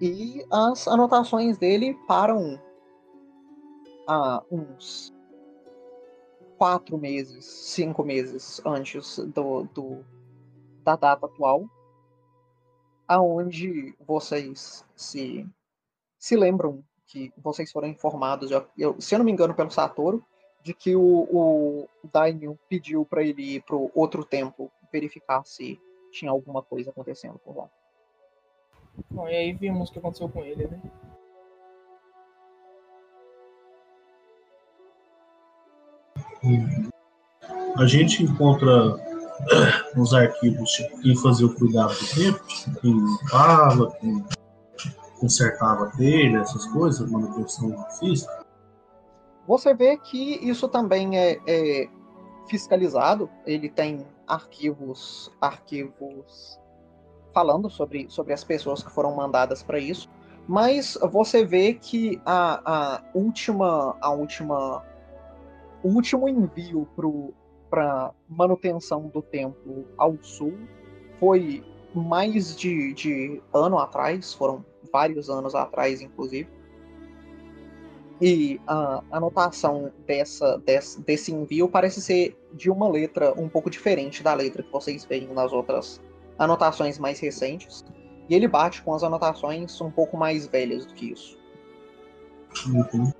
E as anotações dele param há uns quatro meses, cinco meses antes do, do da data atual, aonde vocês se se lembram que vocês foram informados, eu, se eu não me engano, pelo Satoru, de que o, o Daimyo pediu para ele ir para outro tempo verificar se tinha alguma coisa acontecendo por lá.
Bom, e aí vimos o que aconteceu com ele, né?
A gente encontra nos arquivos tipo, quem fazia o cuidado do tempo, tipo, quem limpava, quem consertava telha, essas coisas, manutenção física.
Você vê que isso também é, é fiscalizado, ele tem arquivos, arquivos falando sobre, sobre as pessoas que foram mandadas para isso, mas você vê que a, a última, a última, o último envio para manutenção do templo ao sul foi mais de, de ano atrás, foram vários anos atrás, inclusive. E a anotação dessa, desse, desse envio parece ser de uma letra um pouco diferente da letra que vocês veem nas outras anotações mais recentes. E ele bate com as anotações um pouco mais velhas do que isso.
Uhum.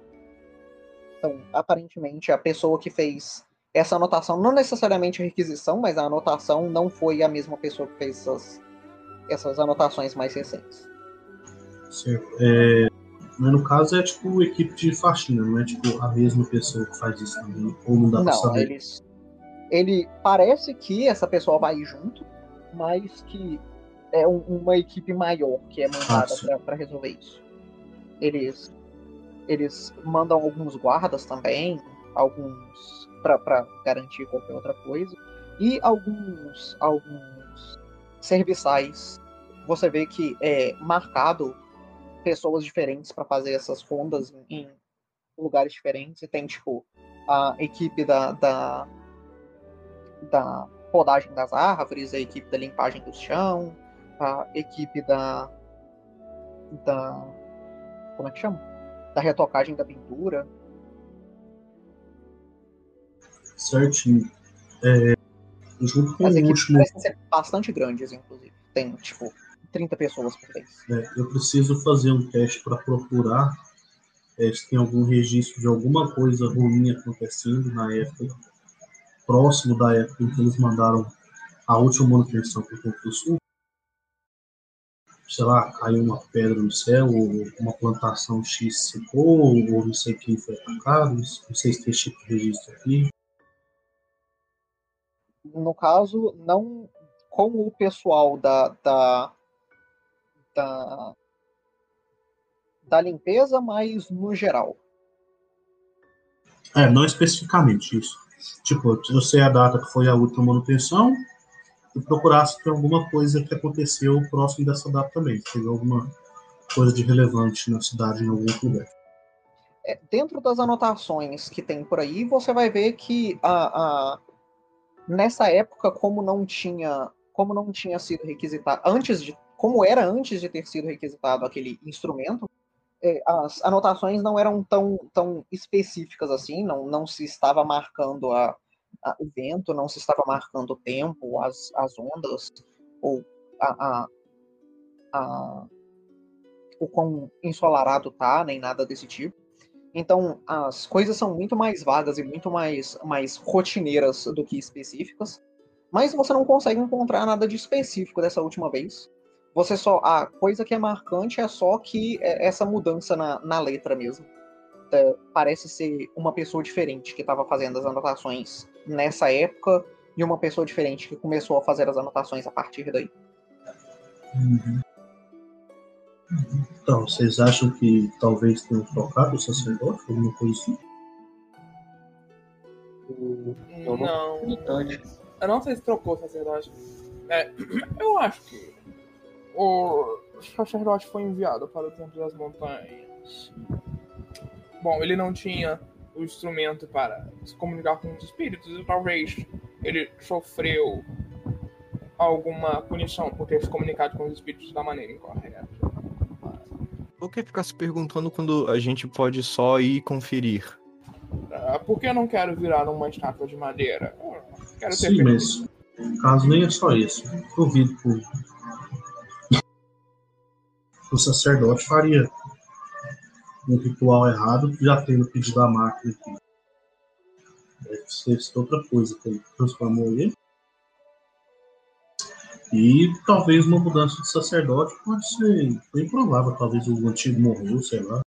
Então, aparentemente, a pessoa que fez essa anotação, não necessariamente a requisição, mas a anotação não foi a mesma pessoa que fez essas, essas anotações mais recentes.
Certo. É, mas no caso é tipo equipe de faxina, não é tipo a mesma pessoa que faz isso também, ou não dá
não,
pra saber?
Eles, ele parece que essa pessoa vai junto, mas que é um, uma equipe maior que é mandada
Ah,
para resolver isso. Eles, eles mandam alguns guardas também, alguns para garantir qualquer outra coisa. E alguns, alguns serviçais, você vê que é marcado pessoas diferentes para fazer essas rondas em lugares diferentes. E tem, tipo, a equipe da, da, da podagem das árvores, a equipe da limpagem do chão, a equipe da. da. como é que chama? Da retocagem da pintura.
Certinho. É, junto com
As
o último.
parecem ser bastante grandes, inclusive. Tem, tipo, 30 pessoas por vez.
É, eu preciso fazer um teste para procurar é, se tem algum registro de alguma coisa ruim acontecendo na época, próximo da época em que eles mandaram a última manutenção para o Campo do Sul. Sei lá, caiu uma pedra no céu, ou uma plantação X secou, ou não sei quem foi atacado, não sei se tem esse tipo de registro aqui.
No caso, não com o pessoal da, da, da, da limpeza, mas no geral.
É, não especificamente isso. Tipo, eu sei a data que foi a última manutenção e procurar se tem alguma coisa que aconteceu próximo dessa data também. Se teve alguma coisa de relevante na cidade em algum lugar.
É, dentro das anotações que tem por aí, você vai ver que a, a, nessa época, como não tinha, como não tinha sido requisitado, antes de, como era antes de ter sido requisitado aquele instrumento, é, as anotações não eram tão, tão específicas assim, não, não se estava marcando a, a, o vento, não se estava marcando o tempo, as, as ondas, ou a, a, o quão ensolarado tá, nem nada desse tipo. Então, as coisas são muito mais vagas e muito mais, mais rotineiras do que específicas. Mas você não consegue encontrar nada de específico dessa última vez. Você só. A coisa que é marcante é só que é essa mudança na, na letra mesmo. É, parece ser uma pessoa diferente que estava fazendo as anotações nessa época e uma pessoa diferente que começou a fazer as anotações a partir daí.
Uhum. Então, vocês acham que talvez tenham trocado o sacerdote, alguma coisa assim?
Não.
oportunidade.
Eu não sei se trocou o sacerdote. É, eu acho que o sacerdote foi enviado para o Templo das Montanhas. Bom, ele não tinha o instrumento para se comunicar com os espíritos e talvez ele sofreu alguma punição por ter se comunicado com os espíritos da maneira incorreta.
Por que ficar se perguntando quando a gente pode só ir conferir?
Ah, Por que eu não quero virar uma estátua de madeira? Quero ter
Sim, mas caso nem é só isso. Duvido que o, sacerdote faria um ritual errado já tendo pedido a máquina aqui. Deve ser outra coisa que ele transformou ele. E talvez uma mudança de sacerdote pode ser bem provável. Talvez o antigo morreu, sei lá.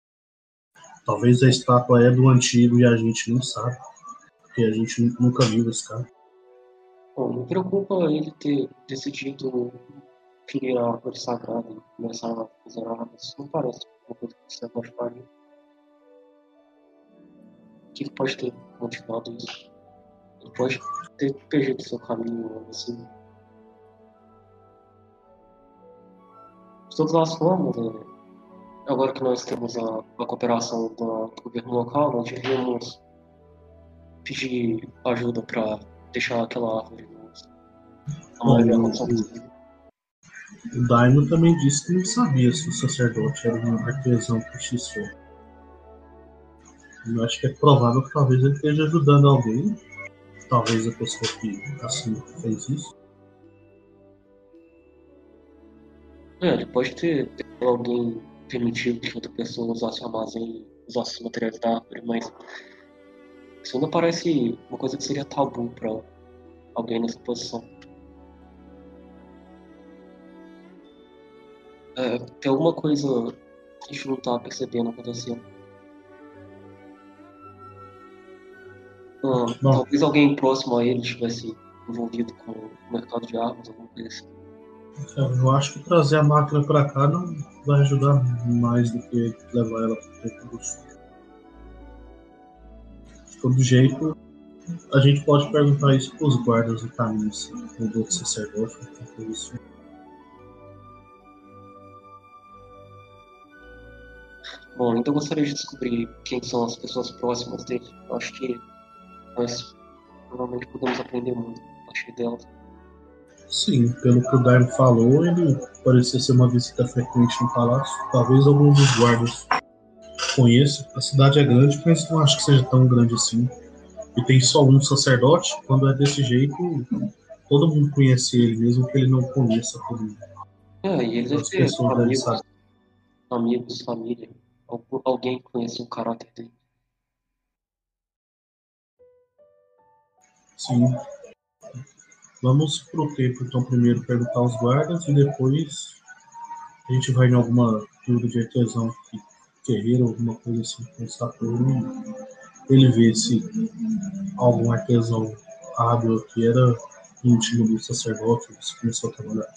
Talvez a estátua é do antigo e a gente não sabe. Porque a gente nunca viu esse cara.
Bom, me preocupa ele ter decidido ferir a árvore sagrada e começar a fazer armas. Não parece uma coisa que você pode faria. O que pode ter motivado isso? Ele pode ter perdido seu caminho, assim. De todas as formas, é, agora que nós temos a, a cooperação do, do governo local, nós devíamos pedir ajuda para deixar aquela árvore
Bom, o- Daimon também disse que não sabia se o sacerdote era um artesão postiço. Eu acho que é provável que talvez ele esteja ajudando alguém. Talvez a pessoa que assim fez isso.
É, ele pode ter, alguém permitido que outra pessoa usasse o armazém, usasse os materiais da árvore, mas isso ainda parece uma coisa que seria tabu para alguém nessa posição. É, tem alguma coisa que a gente não tá percebendo acontecendo. Ah, talvez alguém próximo a ele estivesse envolvido com o mercado de armas, alguma coisa assim.
Cara, eu acho que trazer a máquina pra cá não vai ajudar mais do que levar ela pro tempo do sul. De todo jeito, A gente pode perguntar isso para os guardas do caminho, o do sacerdote, isso.
Bom, então eu gostaria de descobrir quem são as pessoas próximas dele. Eu acho que nós provavelmente podemos aprender muito a partir dela.
Sim, pelo que o Daimo falou, ele parecia ser uma visita frequente no palácio. Talvez algum dos guardas conheça. A cidade é grande, mas não acho que seja tão grande assim. E tem só um sacerdote. Quando é desse jeito, todo mundo conhece ele, mesmo que ele não conheça todo mundo.
É, e eles devem ter amigos, amigos, família. Alguém conhece o caráter dele.
Sim. Vamos pro tempo, então, primeiro perguntar aos guardas e depois a gente vai em alguma guilda de artesão guerreiro, alguma coisa assim, conversar com ele. Ele vê se algum artesão hábil que era íntimo do sacerdote, se começou a trabalhar.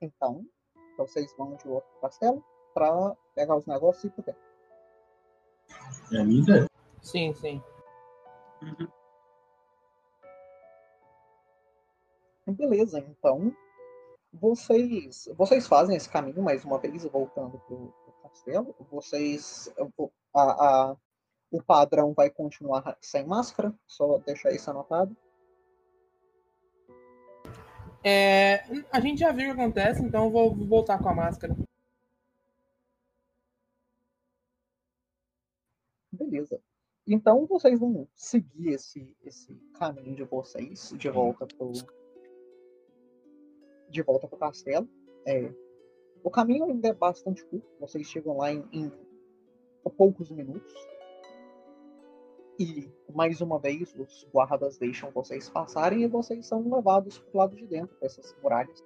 Então, vocês vão de outro castelo para pegar os negócios e puder.
É a minha ideia.
Sim, sim.
Uhum.
Beleza, então vocês vocês fazem esse caminho mais uma vez voltando para o castelo. Vocês a, a, o padrão vai continuar sem máscara, só deixar isso anotado.
É, a gente já viu o que acontece, então eu vou voltar com a máscara.
Beleza. Então vocês vão seguir esse, esse caminho de vocês de volta pro, de volta pro castelo. É, o caminho ainda é bastante curto. Vocês chegam lá em, em poucos minutos. E mais uma vez os guardas deixam vocês passarem e vocês são levados para o lado de dentro dessas muralhas.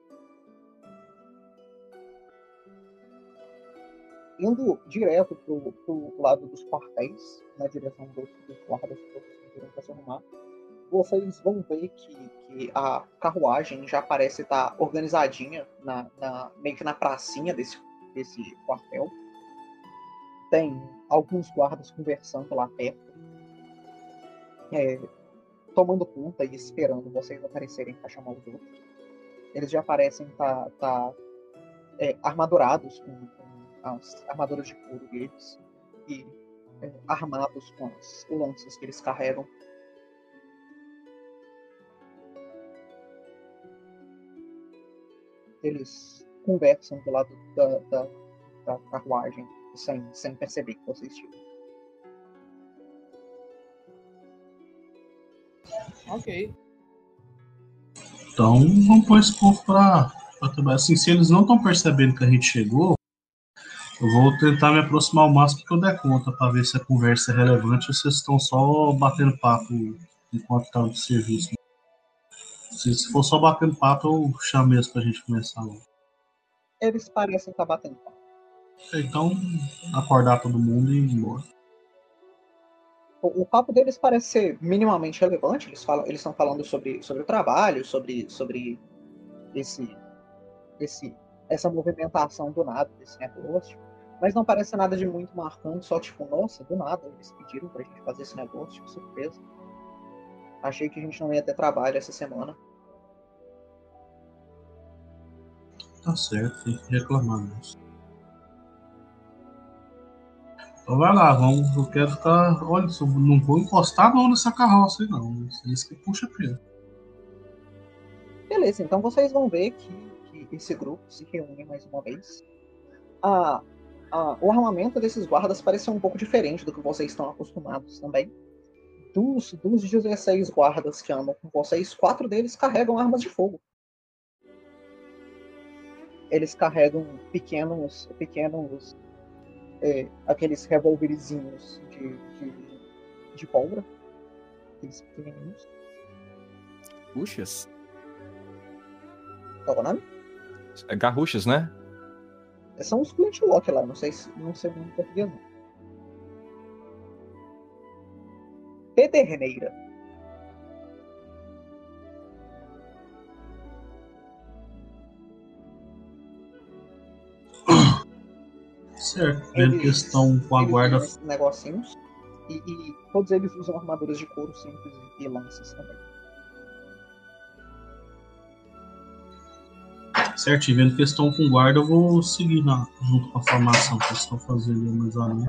Indo direto para o lado dos quartéis, na direção dos, dos guardas que vocês pediram para se arrumar, vocês vão ver que, que, a carruagem já parece estar organizadinha na, na, meio que na pracinha desse, desse quartel. Tem alguns guardas conversando lá perto é, tomando conta e esperando vocês aparecerem para chamar os outros. Eles já parecem estar tá, tá, é, armadurados com, as armaduras de couro deles e é, armados com as lanças que eles carregam. Eles conversam do lado da, da, da carruagem sem, sem perceber que vocês chegam.
Ok.
Então vamos pôr esse povo pra, pra trabalhar. Assim, se eles não estão percebendo que a gente chegou, eu vou tentar me aproximar o máximo que eu der conta para ver se a conversa é relevante ou se vocês estão só batendo papo enquanto estão de serviço. Se, se for só batendo papo, eu chamo mesmo pra gente começar logo.
Eles parecem estar batendo papo.
Então, acordar todo mundo e ir embora
o, papo deles parece ser minimamente relevante. Eles falam, eles estão falando sobre, sobre o trabalho, sobre, sobre esse, esse, essa movimentação do nada desse negócio. Mas não parece nada de muito marcante, só tipo, nossa, do nada, eles pediram pra gente fazer esse negócio, tipo, surpresa. Achei que a gente não ia ter trabalho essa semana.
Tá certo, tem que reclamar mesmo. Então vai lá, vamos, eu quero ficar. Olha, não vou encostar não nessa carroça aí não. Isso que puxa pelo.
Beleza, então vocês vão ver que, que esse grupo se reúne mais uma vez. Ah, ah, o armamento desses guardas parece um pouco diferente do que vocês estão acostumados também. Dos, dos 16 guardas que andam com vocês, quatro deles carregam armas de fogo. Eles carregam pequenos, pequenos é, aqueles revólverzinhos de, de, de pólvora. Aqueles pequenininhos.
Puxas?
Qual é o nome?
É garruchas, né?
São os flintlock lá, não sei, não sei muito português não. Pederneira.
Certo, vendo que eles estão com a guarda.
negocinhos. E, e todos eles usam armaduras de couro simples e lanças também.
Certo, e vendo que eles estão com guarda, eu vou seguir na, junto com a formação que eles estão fazendo ali mais ou menos.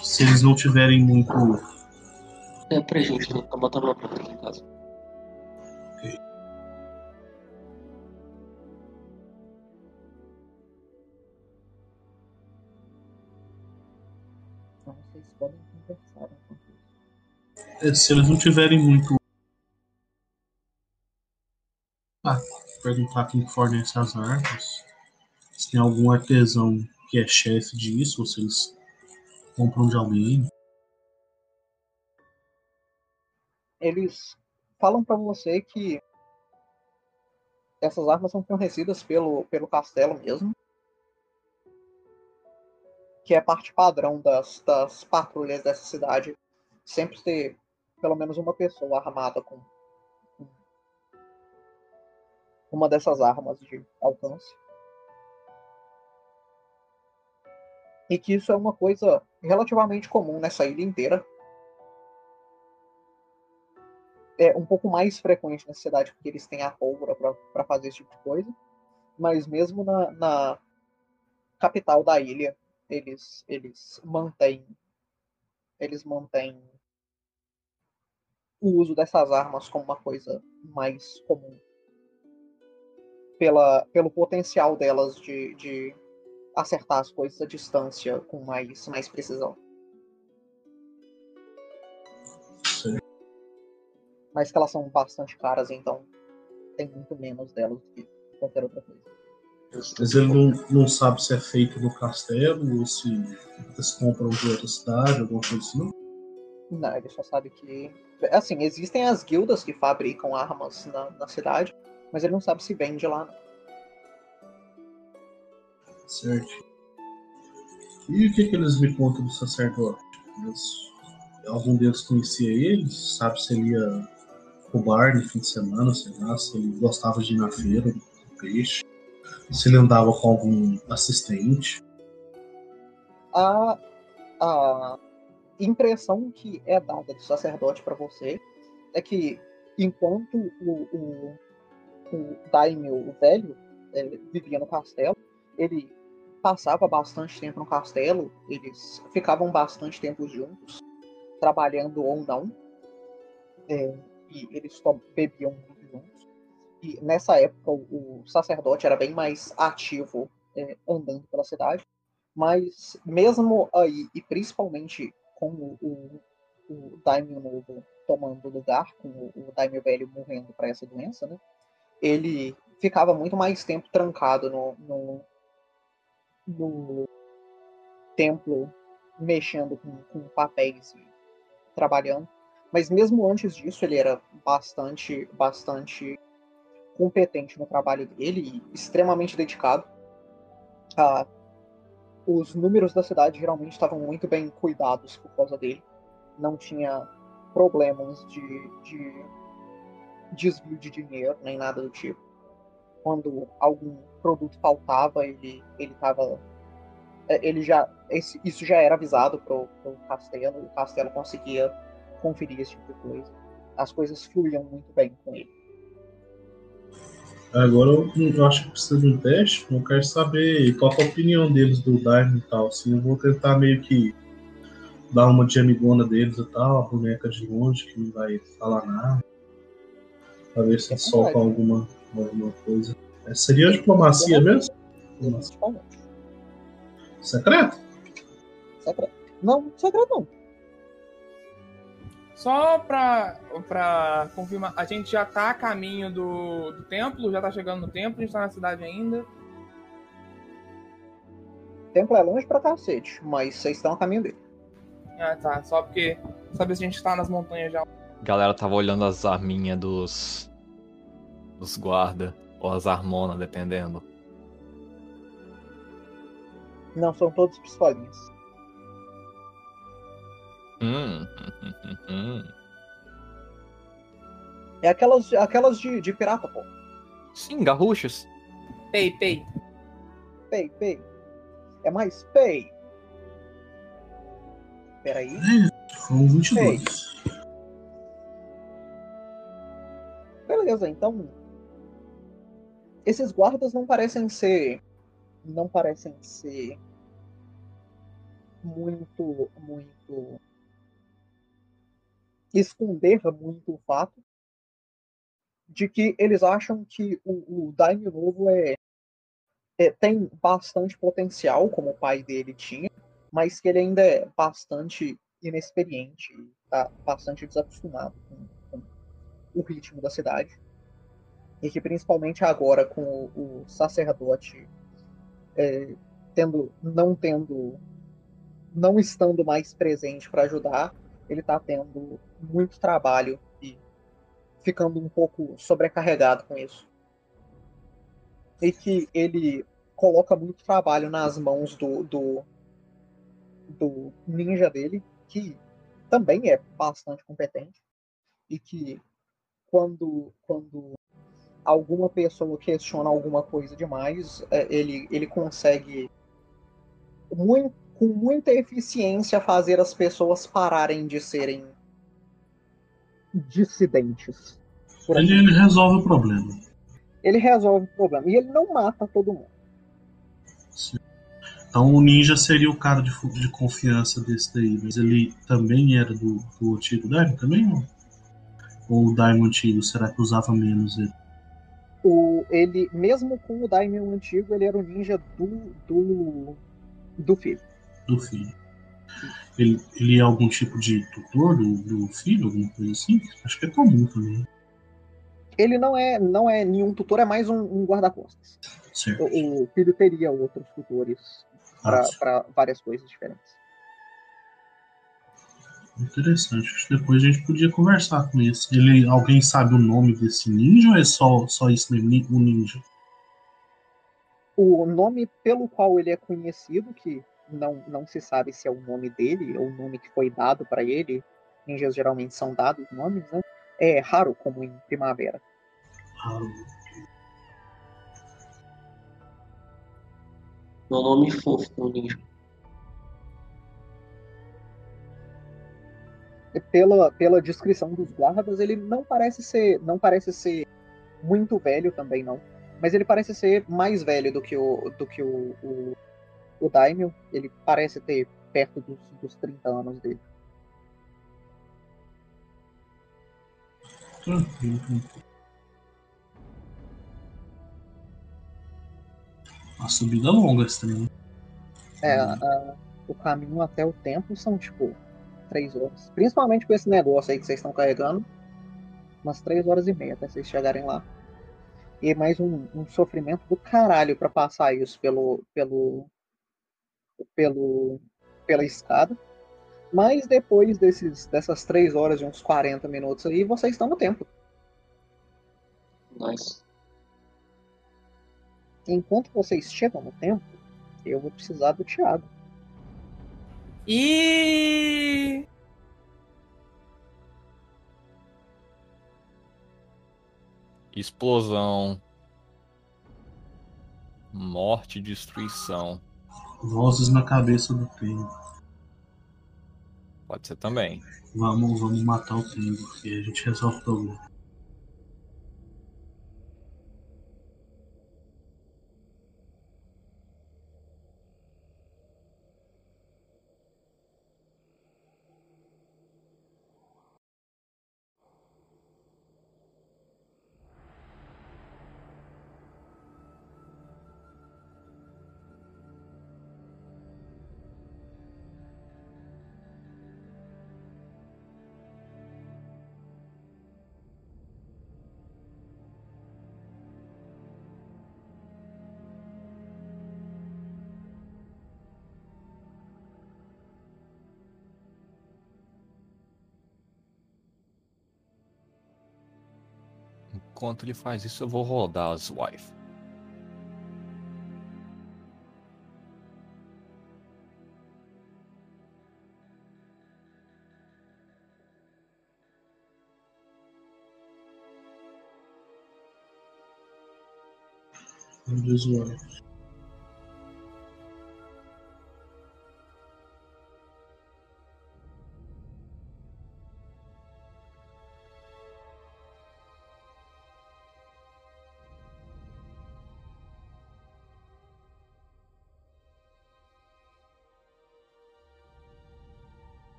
Se eles não tiverem muito.
É pra gente, né? Tá botando uma planta aqui em casa.
Então vocês podem conversar enquanto isso.
é, Se eles não tiverem muito. Perguntar quem que fornece as armas. Se tem algum artesão que é chefe disso, ou se eles compram de alguém.
Eles falam pra você que essas armas são fornecidas pelo, pelo castelo mesmo. Que é parte padrão das, das patrulhas dessa cidade. Sempre ter pelo menos uma pessoa armada com uma dessas armas de alcance. E que isso é uma coisa relativamente comum nessa ilha inteira. É um pouco mais frequente na cidade porque eles têm a pólvora para fazer esse tipo de coisa. Mas mesmo na, na capital da ilha, eles, eles mantêm eles mantêm o uso dessas armas como uma coisa mais comum pela, pelo potencial delas de, de acertar as coisas à distância com mais, mais precisão.
Certo.
Mas que elas são bastante caras, então tem muito menos delas do que qualquer outra coisa.
Mas ele não, não sabe se é feito no castelo ou se eles compram de outra cidade, alguma coisa assim. não?
Não, ele só sabe que. Assim, existem as guildas que fabricam armas na, na cidade, mas ele não sabe se vende lá. não.
Certo. E o que, que eles me contam do sacerdote? Eles- algum deles conhecia ele? Sabe se ele ia pro bar no fim de semana, sei lá, se ele gostava de ir na feira, do peixe, se ele andava com algum assistente.
A, a impressão que é dada do sacerdote para você é que enquanto o, o, o daimyo, velho, é, vivia no castelo, ele passava bastante tempo no castelo, eles ficavam bastante tempo juntos, trabalhando ou não, é, e eles bebiam juntos. E nessa época o, o sacerdote era bem mais ativo é, andando pela cidade, mas mesmo aí, e principalmente com o, o, o Daimyo novo tomando lugar, com o, o Daimyo velho morrendo para essa doença, né? Ele ficava muito mais tempo trancado no, no, no templo, mexendo com, com papéis e trabalhando. Mas mesmo antes disso, ele era bastante, bastante competente no trabalho dele e extremamente dedicado. Ah, os números da cidade geralmente estavam muito bem cuidados por causa dele. Não tinha problemas de, de desvio de dinheiro, nem nada do tipo. Quando algum produto faltava, ele ele estava ele já esse- isso já era avisado pro, pro castelo, o castelo conseguia conferir esse tipo de coisa. As coisas fluíam muito bem com ele.
Agora eu, eu acho que precisa de um teste, eu quero saber qual é a opinião deles do Daimon e tal. Assim, eu vou tentar meio que dar uma de amigona deles e tal, a boneca de longe, que não vai falar nada. Pra ver se
É verdade.
alguma, alguma coisa. É, seria diplomacia mesmo? Diplomacia.
Principalmente.
Secreto?
Secreto. Não, secreto não.
Só pra, pra confirmar, a gente já tá a caminho do, do templo, já tá chegando no templo, a gente tá na cidade ainda.
O templo é longe pra cacete, mas vocês estão a caminho dele.
Ah, tá. Só porque saber se a gente tá nas montanhas já.
A galera tava olhando as arminhas dos. Dos guarda. Ou as armonas, dependendo.
Não, são todos pistolinhas.
Hum, hum, hum, hum.
É aquelas, aquelas de, de pirata, pô.
Sim, garruchas.
Pei, pei.
Pei, pei. É mais Pei. Peraí.
Foram 22.
Beleza, então. Esses guardas não parecem ser. Não parecem ser. Muito. Muito. Esconder muito o fato de que eles acham que o, o Daime novo é, é, tem bastante potencial, como o pai dele tinha, mas que ele ainda é bastante inexperiente, está bastante desacostumado com, com, o ritmo da cidade. E que principalmente agora com o, o sacerdote é, tendo, não tendo, não estando mais presente para ajudar, ele está tendo muito trabalho ficando um pouco sobrecarregado com isso. E que ele coloca muito trabalho nas mãos do, do, do ninja dele, que também é bastante competente, e que quando, quando alguma pessoa questiona alguma coisa demais, é, ele, ele consegue muito, com muita eficiência fazer as pessoas pararem de serem dissidentes.
Ele, ele resolve o problema.
Ele resolve o problema. E ele não mata todo mundo.
Sim. Então o ninja seria o cara de, de confiança desse daí, mas ele também era do, do antigo Daimon também não? Ou o Daimon antigo, será que usava menos ele?
O, ele, mesmo com o Daimon antigo, ele era o ninja do, do, do filho.
Do filho. Ele, ele é algum tipo de tutor do, do filho, alguma coisa assim? Acho que é comum também
ele não é, não é nenhum tutor, é mais um, um guarda-costas. O, o, filho teria outros tutores para várias coisas diferentes.
Interessante. Acho que depois a gente podia conversar com esse. Ele, alguém sabe o nome desse ninja ou é só, só isso mesmo, o ninja?
O nome pelo qual ele é conhecido, que não, não se sabe se é o nome dele ou o nome que foi dado para ele. Ninjas geralmente são dados nomes, né? É raro como em primavera.
Meu nome é fofo no ninja.
Pela, pela descrição dos guardas, ele não parece ser. não parece ser muito velho também, não. Mas ele parece ser mais velho do que o, do que o, o, o Daimyo. Ele parece ter perto dos, dos 30 anos dele.
Uma subida longa também.
É, a, o caminho até o templo são tipo três horas. Principalmente com esse negócio aí que vocês estão carregando. Umas três horas e meia até vocês chegarem lá. E mais um, um sofrimento do caralho para passar isso pelo, pelo, pelo, pela escada. Mas depois desses, dessas três horas e uns 40 minutos aí, vocês estão no templo.
Nice
enquanto vocês chegam no templo, eu vou precisar do Thiago.
E
explosão, morte e destruição.
Vozes na cabeça do templo.
Pode ser também.
Vamos, vamos matar o templo e a gente resolve o problema.
Enquanto ele faz isso, eu vou rodar as wife.
enquanto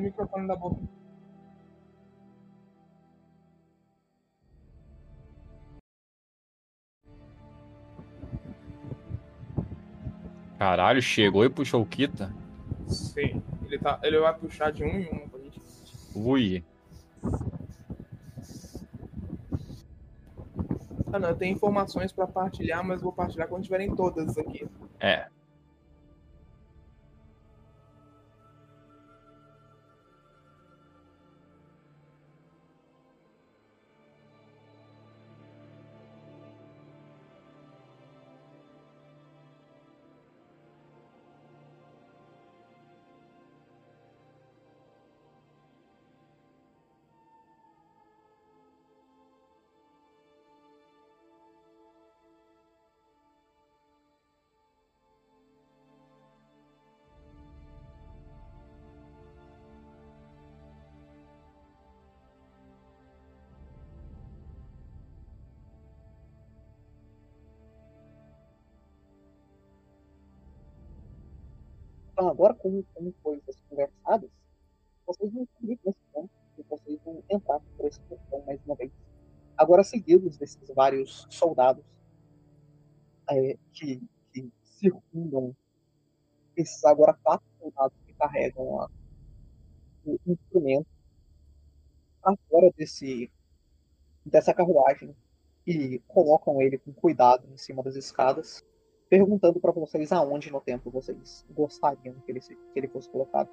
Tira o microfone da boca.
Caralho, chegou e puxou o Kita?
Sim. Ele, tá, ele vai puxar de um em um pra gente.
Ui.
Ah, não, eu tenho informações pra partilhar, mas vou partilhar quando tiverem todas aqui.
É.
agora, com, com coisas conversadas, vocês vão seguir nesse ponto e vocês vão entrar por esse portão mais uma vez. Agora, seguidos desses vários soldados é, que, que circundam esses agora quatro soldados que carregam o instrumento fora desse, dessa carruagem e colocam ele com cuidado em cima das escadas perguntando para vocês aonde no templo vocês gostariam que ele, que ele fosse colocado.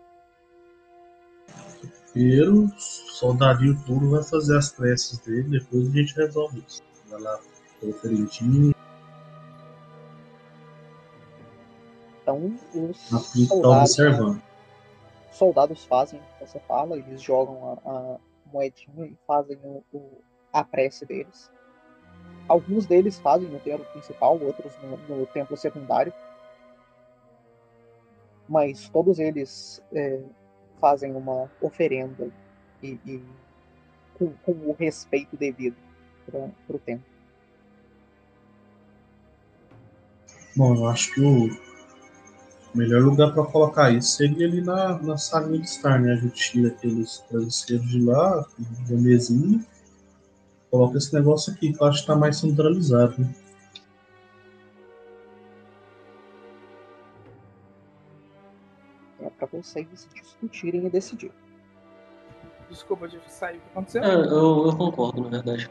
Primeiro, o soldadinho puro vai fazer as preces dele, depois a gente resolve isso. Vai lá pelo ferentinho,
Então, os
frente tá
soldados,
observando.
soldados fazem o que você fala, eles jogam a, a moedinha e fazem o, o- a prece deles. Alguns deles fazem no templo principal, outros no, no templo secundário. Mas todos eles é, fazem uma oferenda e, e com, com o respeito devido para o templo.
Bom, eu acho que o melhor lugar para colocar isso seria ali na, na salinha de estar, né? A gente tira aqueles travesseiros de lá, da mesinha, coloca esse negócio aqui, que eu acho que tá mais centralizado, né?
É para vocês discutirem e decidir.
Desculpa, eu tive que sair. O que aconteceu?
É, eu, eu concordo, na verdade.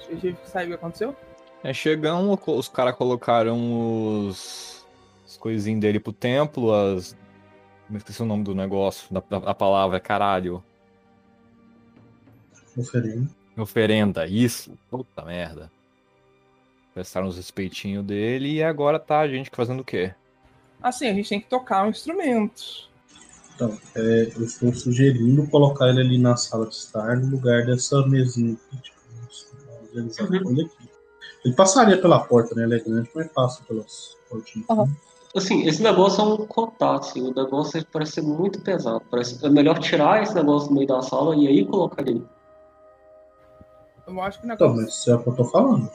Tive que sair. O que aconteceu?
É, chegando, os caras colocaram os. as coisinhas dele pro templo, as. Me esqueci o nome do negócio, da, da- da palavra, caralho.
Oferendo.
Oferenda, isso. Puta merda. Prestaram os respeitinhos dele e agora tá a gente fazendo o quê?
Assim, a gente tem que tocar um instrumento.
Então, é, eu estou sugerindo colocar ele ali na sala de estar, no lugar dessa mesinha aqui, tipo,
Uhum.
aqui. Ele passaria pela porta, né? Ele é grande, mas passa pelas portinhas.
Aham.
Assim, esse negócio é um contato, assim, o negócio parece ser muito pesado. Parece, é melhor tirar esse negócio do meio da sala e aí colocar ele.
Eu acho que o
Então, mas isso é o que eu tô falando.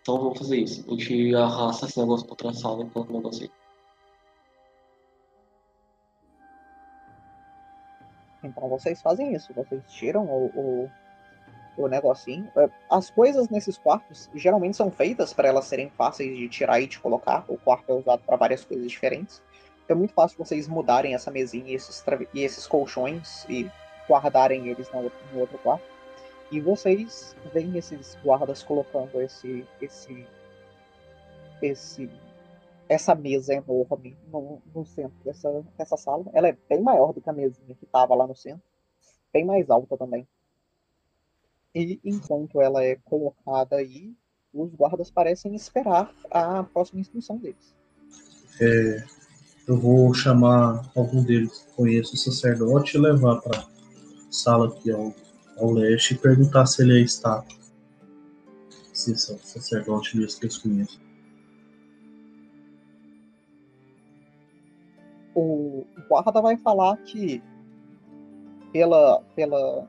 Então vamos fazer isso. A gente arrasta esse negócio pra outra sala e coloca o negócio aí.
Então vocês fazem isso, vocês tiram o, o, o negocinho. É, As coisas nesses quartos geralmente são feitas para elas serem fáceis de tirar e de colocar. O quarto é usado para várias coisas diferentes. Então é muito fácil vocês mudarem essa mesinha e esses, e esses colchões e guardarem eles na no outro quarto. E vocês veem esses guardas colocando esse, esse, esse, essa mesa enorme no, no centro dessa, dessa sala. Ela é bem maior do que a mesinha que estava lá no centro, bem mais alta também. E enquanto ela é colocada aí, os guardas parecem esperar a próxima instrução deles.
É, eu vou chamar algum deles que conheço o sacerdote e levar para sala ao, ao leste e perguntar se ele é estátua. Se esse é o sacerdote que
o guarda vai falar que pela pela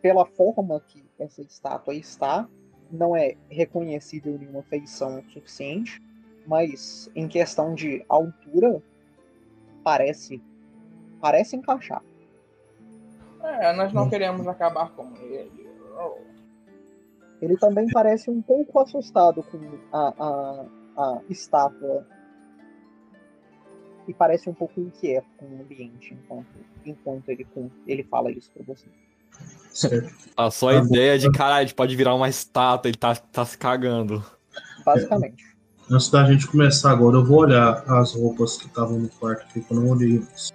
pela forma que essa estátua está não é reconhecível nenhuma feição suficiente, mas em questão de altura parece parece encaixar.
É, nós não queremos acabar com ele. Oh.
Ele também parece um pouco assustado com a, a, a estátua e parece um pouco inquieto com o ambiente enquanto, enquanto ele, ele fala isso pra você.
Passou a ideia de caralho, a gente pode virar uma estátua, ele tá, tá se cagando.
Basicamente.
Antes da gente começar agora, eu vou olhar as roupas que estavam no quarto aqui, que eu não olhei antes.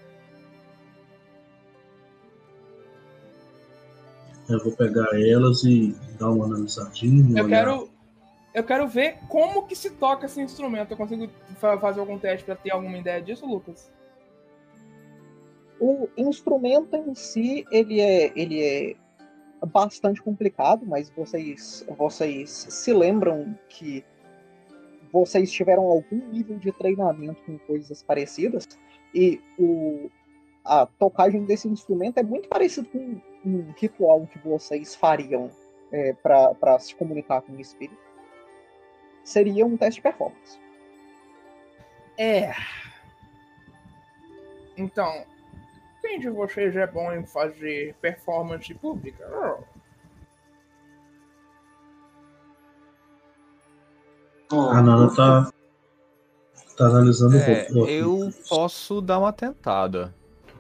Eu vou pegar elas e dar uma analisadinha.
Eu quero, eu quero ver como que se toca esse instrumento. Eu consigo fazer algum teste para ter alguma ideia disso, Lucas?
O instrumento em si, ele é, ele é bastante complicado, mas vocês, vocês se lembram que vocês tiveram algum nível de treinamento com coisas parecidas e o, a tocagem desse instrumento é muito parecido com um ritual que vocês fariam é, para se comunicar com o espírito. Seria um teste de performance.
É. Então, quem de vocês é bom em fazer performance pública?
Oh. A Nana tá, tá analisando
é, o Eu posso dar uma tentada.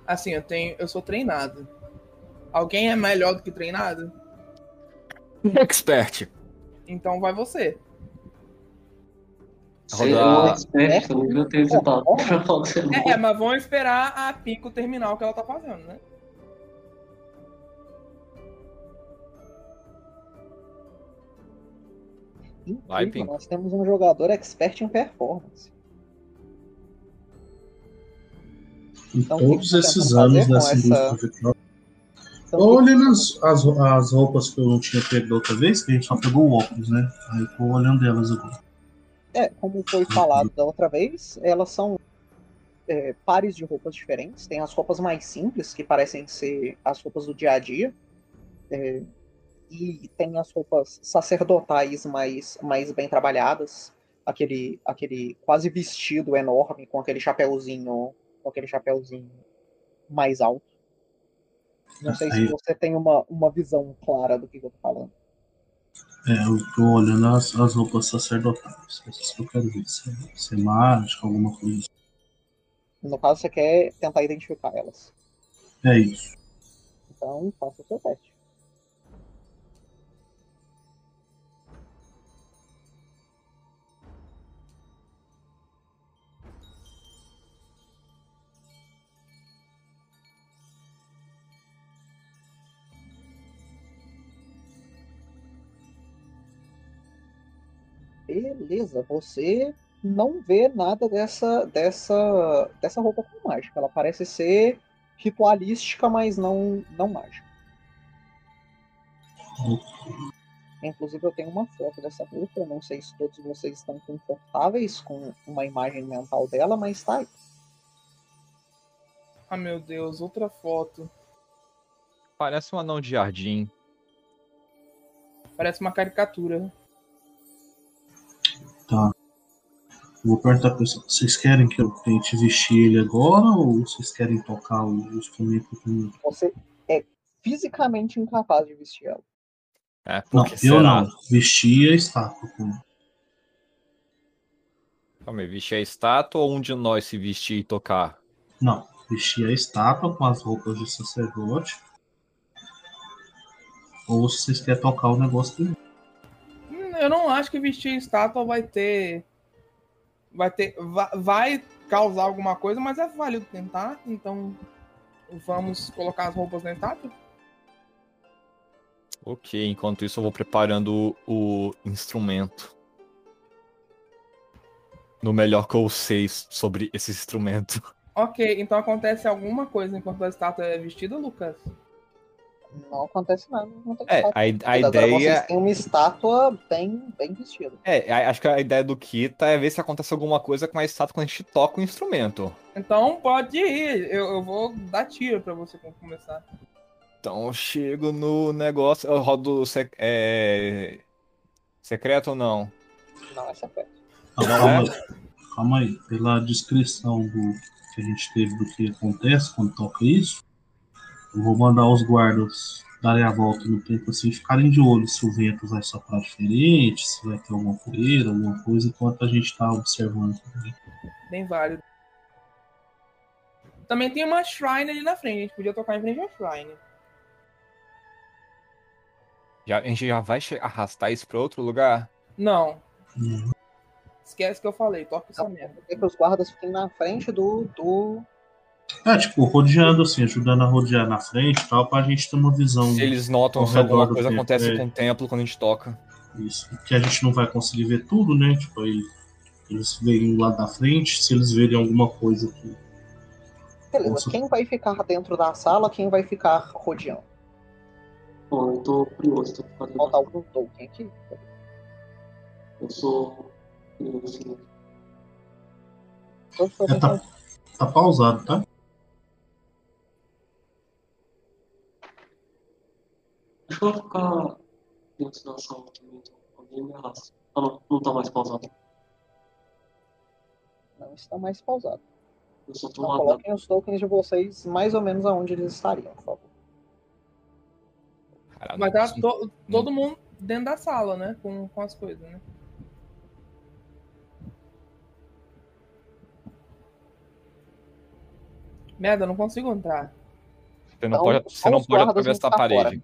Assim, eu tenho. Eu sou treinado. Alguém é melhor do que treinado?
Expert.
Então vai você.
Rodar... tenho
é, é, mas vamos esperar a Pico terminar o que ela tá fazendo, né?
Vai, nós temos um jogador expert em performance.
Então, todos esses anos nessa indústria virtual. Então, olhando as, as, as, roupas que eu não tinha pego da outra vez, que a gente só pegou o óculos, né? Aí eu tô olhando elas agora.
É, como foi falado da outra vez, elas são é, pares de roupas diferentes. Tem as roupas mais simples, que parecem ser as roupas do dia a dia. É, e tem as roupas sacerdotais mais, mais bem trabalhadas. Aquele, aquele quase vestido enorme com aquele chapéuzinho com aquele chapéuzinho mais alto. Não sei se você tem uma, uma visão clara do que eu tô falando.
É, eu tô olhando as, as roupas sacerdotais. Essas que eu quero ver. Se, é, é mágica, alguma coisa. Assim.
No caso, você quer tentar identificar elas.
É isso.
Então, faça o seu teste. Beleza, você não vê nada dessa, dessa, dessa roupa com mágica. Ela parece ser ritualística, mas não, não mágica. Inclusive, eu tenho uma foto dessa roupa. Eu não sei se todos vocês estão confortáveis com uma imagem mental dela, mas tá aí.
Ah, meu Deus, outra foto.
Parece um anão de jardim.
Parece uma caricatura.
Vou perguntar pra vocês, vocês querem que eu tente vestir ele agora ou vocês querem tocar o instrumento comigo?
Você é fisicamente incapaz de vestir ela.
É,
não, eu não. Vestir a estátua comigo.
Calma aí, vestir a estátua ou um de nós se vestir e tocar?
Não, vestir a estátua com as roupas de sacerdote. Ou se vocês querem tocar o negócio comigo
eu não acho que vestir estátua vai ter. Vai ter. Vai causar alguma coisa, mas é válido tentar. Então, vamos colocar as roupas na estátua?
Ok, enquanto isso eu vou preparando o instrumento. No melhor que eu sei sobre esse instrumento.
Ok, então acontece alguma coisa enquanto a estátua é vestida, Lucas?
Não acontece nada. Não
é, a, a ideia. Vocês
têm uma estátua bem, bem vestida.
É, acho que a ideia do Kita é ver se acontece alguma coisa com a estátua quando a gente toca o instrumento.
Então pode ir, eu, eu vou dar tiro pra você começar.
Então eu chego no negócio, eu rodo é, Secreto ou não?
Não é secreto.
Não
calma,
é?
aí. calma aí. Pela descrição do que a gente teve do que acontece quando toca isso, eu vou mandar os guardas darem a volta no tempo assim, ficarem de olho se o vento vai soprar diferente, se vai ter alguma poeira, alguma coisa, enquanto a gente está observando. também.
Bem válido. Também tem uma shrine ali na frente. A gente podia tocar em frente à shrine.
Já, a gente já vai arrastar isso pra outro lugar?
Não,
Uhum.
esquece que eu falei. Toca essa merda.
Quer que os guardas fiquem na frente do. do...
É, tipo, rodeando assim, ajudando a rodear na frente e tal, pra gente ter uma visão
Se eles notam se alguma coisa acontece
é.
com o templo quando a gente toca.
Isso. Que a gente não vai conseguir ver tudo, né? Tipo, aí eles veem lá da frente, se eles verem alguma coisa aqui.
Beleza,
Nossa.
quem vai ficar dentro da sala, quem vai ficar rodeando?
Bom, eu tô curioso, tô fazendo.
Falta algum token aqui?
Eu sou curioso.
Então, deixa eu
É, tá, tá pausado, tá?
Acho que eu vou ficar dentro da sala também, então. Alguém me arrasta. Ah, não, não tá mais pausado.
não está mais pausado.
Eu só tô
Então
lá.
coloquem os tokens de vocês mais ou menos aonde eles estariam, por favor.
Caralho,
Mas tá to- todo mundo dentro da sala, né? Com, com as coisas, né? Merda, eu não consigo entrar.
Você não
Então,
pode, você não pode atravessar a parede.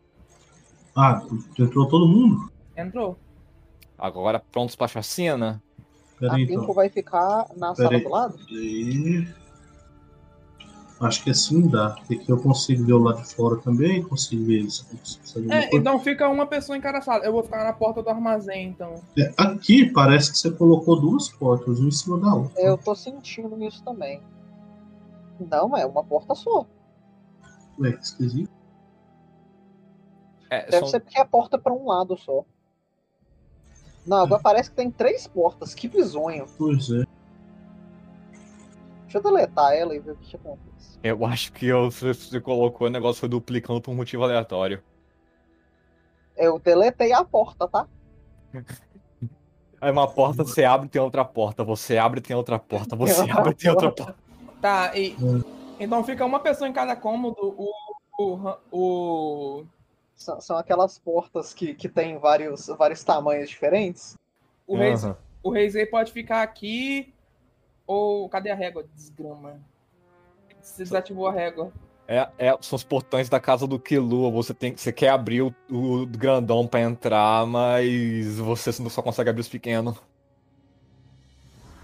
Ah, entrou todo mundo?
Entrou.
Agora prontos pra chacina?
Pera
A
aí,
Pinko
então.
vai ficar na
Pera
sala
aí.
do lado?
Aí. Acho que assim dá. Porque aqui eu consigo ver o lado de fora também, consigo ver eles.
É, então fica uma pessoa em cada sala. Eu vou ficar na porta do armazém, então.
É, Aqui parece que você colocou duas portas, uma em cima da outra.
Eu tô sentindo isso também. Não, é uma porta só.
Ué, que esquisito.
É,
Deve
são-
ser porque é a porta pra um lado só. Não, agora parece que tem três portas. Que bizonho.
Pois é.
Deixa eu deletar ela e ver o que, acontece.
Eu acho que eu- você, você colocou o negócio foi duplicando por um motivo aleatório.
Eu deletei a porta, tá?
Aí uma porta você abre e tem outra porta, você abre e tem outra porta, você
outra
abre e tem outra
porta.
Tá, e.
Hum.
Então fica uma pessoa em cada cômodo. O. O. o
São, são aquelas portas que, que tem vários, vários tamanhos diferentes.
o, rei,
Aham.
o Reisei pode ficar aqui. Ou. Cadê a régua? Desgrama. Você desativou a régua.
É, é, são os portões da casa do Kilua. Você tem, você quer abrir o, o grandão pra entrar, mas você só consegue abrir os pequenos.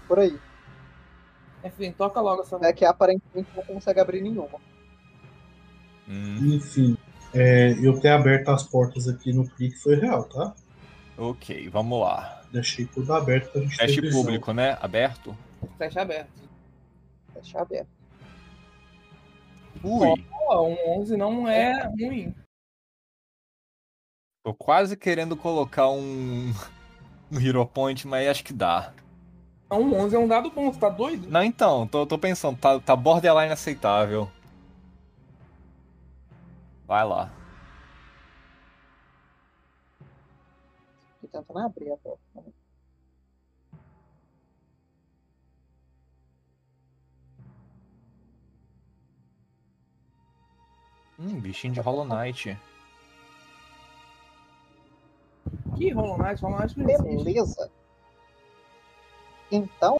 Por aí.
Enfim, toca logo essa.
É que aparentemente não consegue abrir nenhuma.
Hum,
Enfim, é, eu ter aberto as portas aqui no clique foi real, tá?
ok, vamos lá.
Deixei tudo aberto pra gente ter
Teste
visão.
público, né? Aberto?
Fecha aberto.
Deixa aberto.
Ui,
Pô, um 11 não é ruim.
tô quase querendo colocar um, um Hero Point, mas acho que dá.
Um 11 é um dado bom, você tá doido?
Não, então, tô, tô pensando, tá, tá borderline aceitável. Vai lá.
Tô tentando abrir a porta.
Hum, bichinho de Hollow Knight.
Que Hollow Knight? Hollow Knight não existe.
Beleza. Então.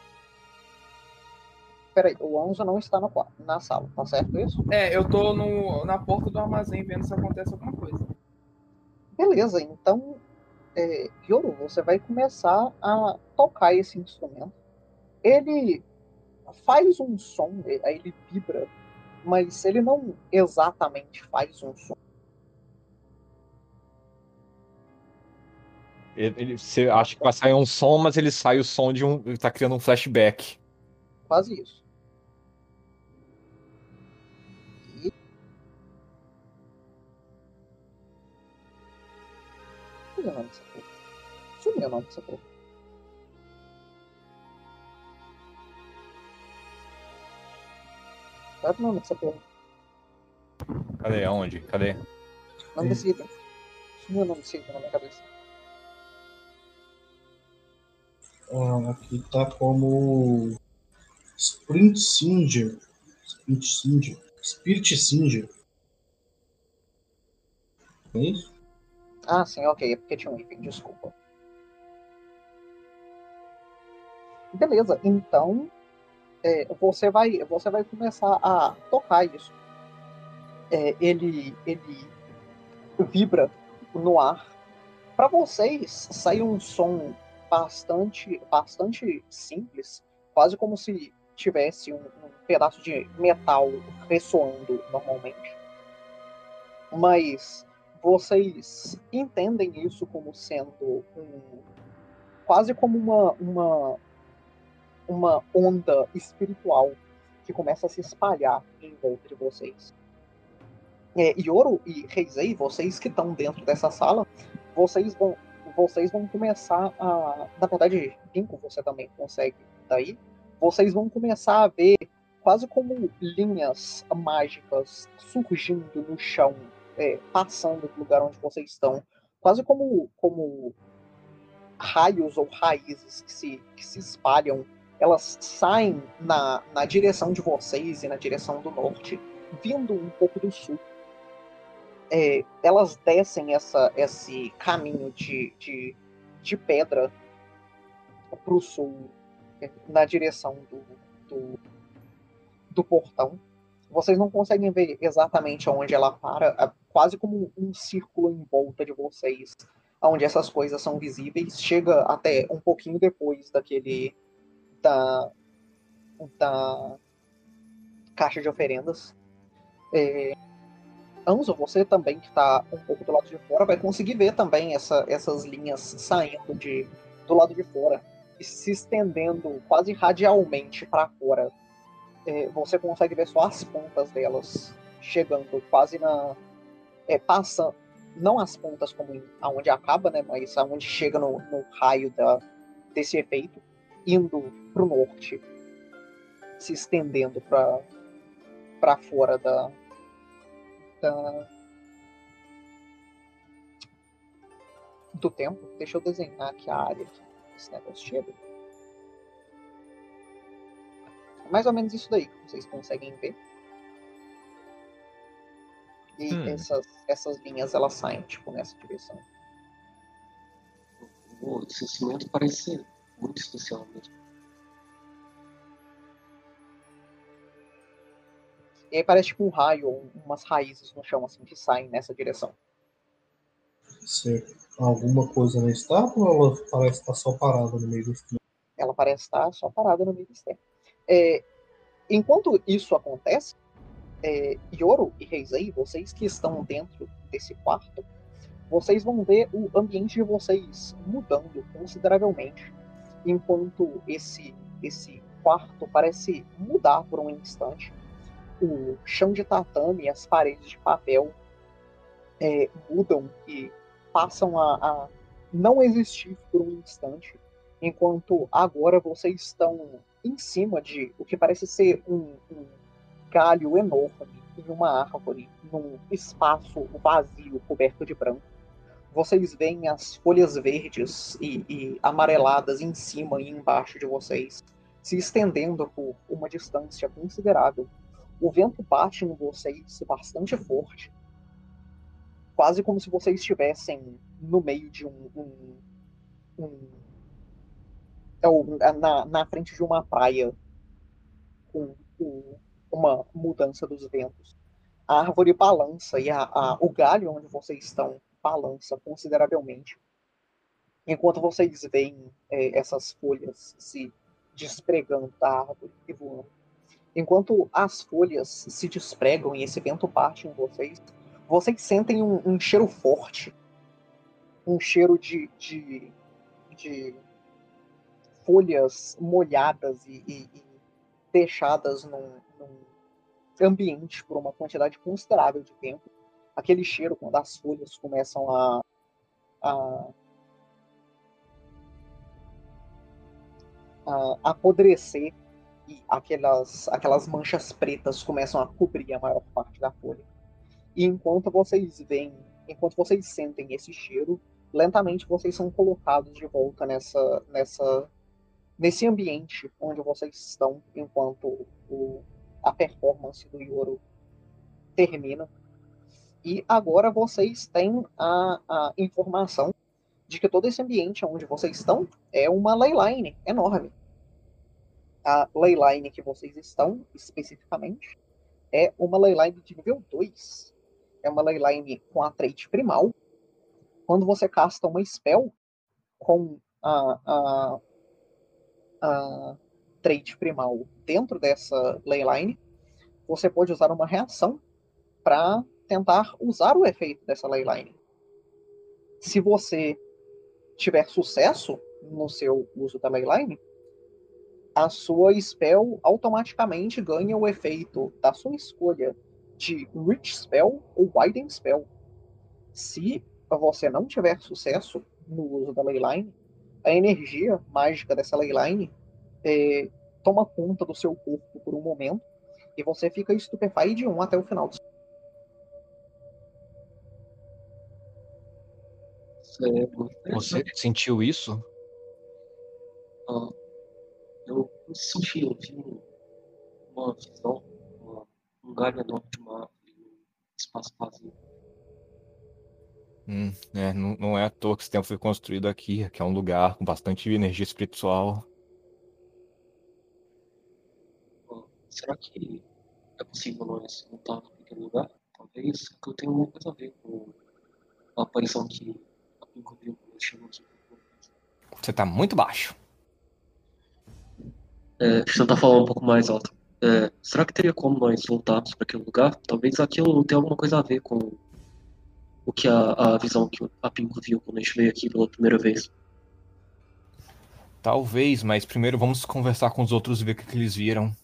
Peraí, o Anzo não está no na sala, tá certo isso?
É, eu tô no, na porta do armazém vendo se acontece alguma coisa.
Beleza, então. É, Yoru, você vai começar a tocar esse instrumento. Ele faz um som, aí ele vibra, mas ele não exatamente faz um som.
Ele, ele- você acha que vai sair um som, mas ele sai o som de um. Ele tá criando um flashback.
Quase isso. Sumiu o nome dessa porra. Sumiu o nome dessa porra. É o nome dessa porra?
Cadê? Aonde? Cadê?
Nome desse item. Sumiu o nome desse item na minha cabeça.
Ah, aqui tá como Sprint Singer. Sprint Singer. Spirit Singer. É isso?
Ah, sim, ok. É porque tinha um item, desculpa. Beleza, então é, você, vai, você vai começar a tocar isso. É, ele, ele vibra no ar. Para vocês, sai um som bastante, bastante simples, quase como se tivesse um, um pedaço de metal ressoando normalmente. Mas vocês entendem isso como sendo um, quase como uma, uma, uma onda espiritual que começa a se espalhar em volta de vocês. É, Yoro e Reizei, vocês que estão dentro dessa sala, vocês vão, vocês vão começar a. Na verdade, Pinko, você também consegue daí. Vocês vão começar a ver quase como linhas mágicas surgindo no chão, é, passando do lugar onde vocês estão. Quase como, como raios ou raízes que se, que se espalham elas saem na, na direção de vocês e na direção do norte, vindo um pouco do sul. É, elas descem essa, esse caminho de, de, de pedra para o sul, é, na direção do, do, do, portão. Vocês não conseguem ver exatamente onde ela para, quase como um círculo em volta de vocês, onde essas coisas são visíveis. Chega até um pouquinho depois daquele da, da caixa de oferendas. É, Anzo, você também que está um pouco do lado de fora, vai conseguir ver também essa, essas linhas saindo de, do lado de fora e se estendendo quase radialmente para fora. É, você consegue ver só as pontas delas chegando quase na. É, passando. Não as pontas como aonde acaba, né? Mas aonde chega no, no raio da, desse efeito indo para o norte, se estendendo para fora da, da, do tempo. Deixa eu desenhar aqui a área que esse negócio chega. É mais ou menos isso daí vocês conseguem ver. E hum. essas, essas linhas elas saem tipo nessa direção.
O cimento parece muito especial mesmo.
E aí parece tipo um raio ou umas raízes no chão assim que saem nessa direção.
Certo. Alguma coisa na estátua ou ela parece estar só parada no meio do externo?
Ela parece estar só parada no meio do externo. É, enquanto isso acontece, é, Yoro e Reizei, vocês que estão dentro desse quarto, vocês vão ver o ambiente de vocês mudando consideravelmente enquanto esse, esse quarto parece mudar por um instante. O chão de tatame as paredes de papel é, mudam e passam a, a não existir por um instante, enquanto agora vocês estão em cima de o que parece ser um, um galho enorme em uma árvore, num espaço vazio coberto de branco vocês veem as folhas verdes e, e, amareladas em cima e embaixo de vocês, se estendendo por uma distância considerável. O vento bate em vocês bastante forte, quase como se vocês estivessem no meio de um. um, um é na, na frente de uma praia com, com uma mudança dos ventos. A árvore balança e a, a, o galho onde vocês estão balança consideravelmente. Enquanto vocês veem é, essas folhas se despregando da árvore e voando. Enquanto as folhas se despregam e esse vento bate em vocês, vocês sentem um, um cheiro forte. Um cheiro de, de, de folhas molhadas e, e, e deixadas num, num ambiente por uma quantidade considerável de tempo aquele cheiro quando as folhas começam a, a, a apodrecer e aquelas, aquelas manchas pretas começam a cobrir a maior parte da folha. E enquanto vocês veem, enquanto vocês sentem esse cheiro, lentamente vocês são colocados de volta nessa, nessa nesse ambiente onde vocês estão enquanto o, a performance do Yoro termina. E agora vocês têm a, a informação de que todo esse ambiente onde vocês estão é uma leyline enorme. A leyline que vocês estão, especificamente, é uma leyline de nível 2. É uma leyline com a trait primal. Quando você casta uma spell com a, a, a trait primal dentro dessa leyline, você pode usar uma reação para tentar usar o efeito dessa leyline. Se você tiver sucesso no seu uso da leyline, a sua spell automaticamente ganha o efeito da sua escolha de Rich Spell ou Widen Spell. Se você não tiver sucesso no uso da leyline, a energia mágica dessa leyline é, toma conta do seu corpo por um momento e você fica estupefaído de um até o final do
Você sentiu isso?
Ah, eu senti, eu vi uma visão, uma, um galho enorme de uma árvore, um espaço vazio.
Hum, é, não, não é à toa que esse templo foi construído aqui, que é um lugar com bastante energia espiritual.
Será que é possível nós voltar para aquele lugar? Talvez, porque eu tenho alguma coisa a ver com a aparição que a Pinko viu quando chegou
Você tá muito baixo.
É, deixa eu tentar falar um pouco mais alto. É, será que teria como nós voltarmos para aquele lugar? Talvez aquilo tenha alguma coisa a ver com o que a, a visão que a Pinko viu quando a gente veio aqui pela primeira vez.
Talvez, mas primeiro vamos conversar com os outros e ver o que, que eles viram.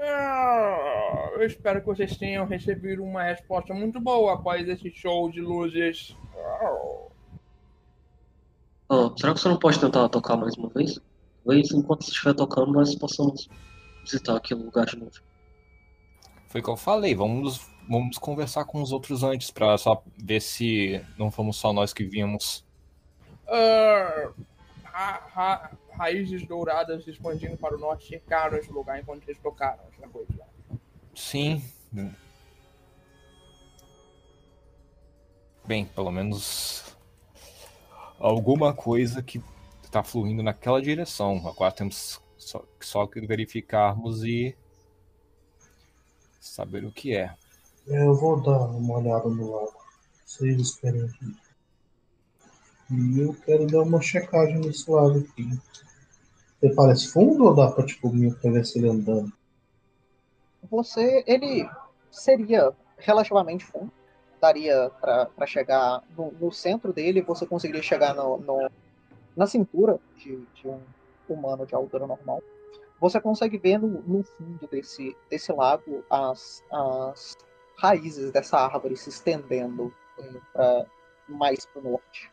Ah, Eu espero que vocês tenham recebido uma resposta muito boa após esse show de luzes.
Ah, será que você não pode tentar tocar mais uma vez? Talvez enquanto você estiver tocando nós possamos visitar aquele lugar de novo.
Foi o que eu falei, vamos, vamos conversar com os outros antes, pra só ver se não fomos só nós que vimos.
Ah, ra- ra- raízes douradas se expandindo para o norte cercaram esse lugar enquanto eles tocaram essa coisa.
Sim. Bem, pelo menos alguma coisa que está fluindo naquela direção. Agora temos só, só que verificarmos e saber o que é.
Eu vou dar uma olhada no lago. Vocês esperem aqui. E eu quero dar uma checagem nesse lago aqui. Ele parece fundo ou dá pra, tipo, me se ele andando?
Você, ele seria relativamente fundo. Daria para chegar no, no centro dele, você conseguiria chegar no, no- na cintura de, de um humano de altura normal. Você consegue ver no, no fundo desse, desse lago as, as raízes dessa árvore se estendendo pra, mais para o norte.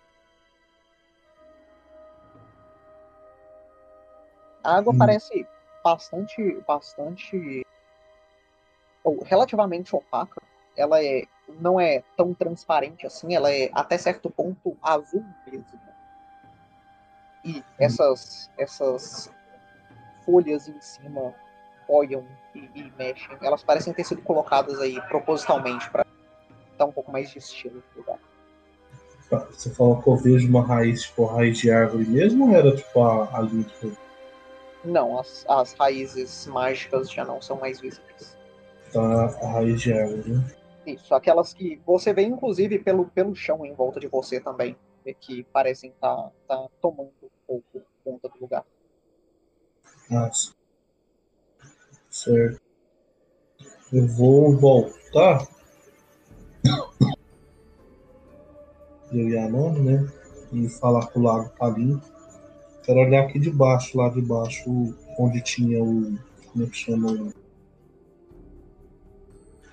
A água
Hum.
parece bastante, bastante ou relativamente opaca. Ela é, não é tão transparente assim, ela é até certo ponto azul mesmo. E essas, essas folhas em cima olham e, e mexem. Elas parecem ter sido colocadas aí propositalmente para dar um pouco mais de estilo no lugar.
Tá, Você falou que eu vejo uma raiz, tipo, raiz de árvore mesmo ou era, tipo, a, a linha que
Não, as, as raízes mágicas já não são mais visíveis.
tá a raiz de árvore, né?
Isso, aquelas que você vê inclusive pelo, pelo chão em volta de você também, que parecem estar tomando um pouco conta do lugar.
Nossa. Certo. Eu vou voltar. Eu e a Nana, né? E falar que o lago tá limpo. Quero olhar aqui de baixo, lá de baixo, onde tinha o. Como é que chama? O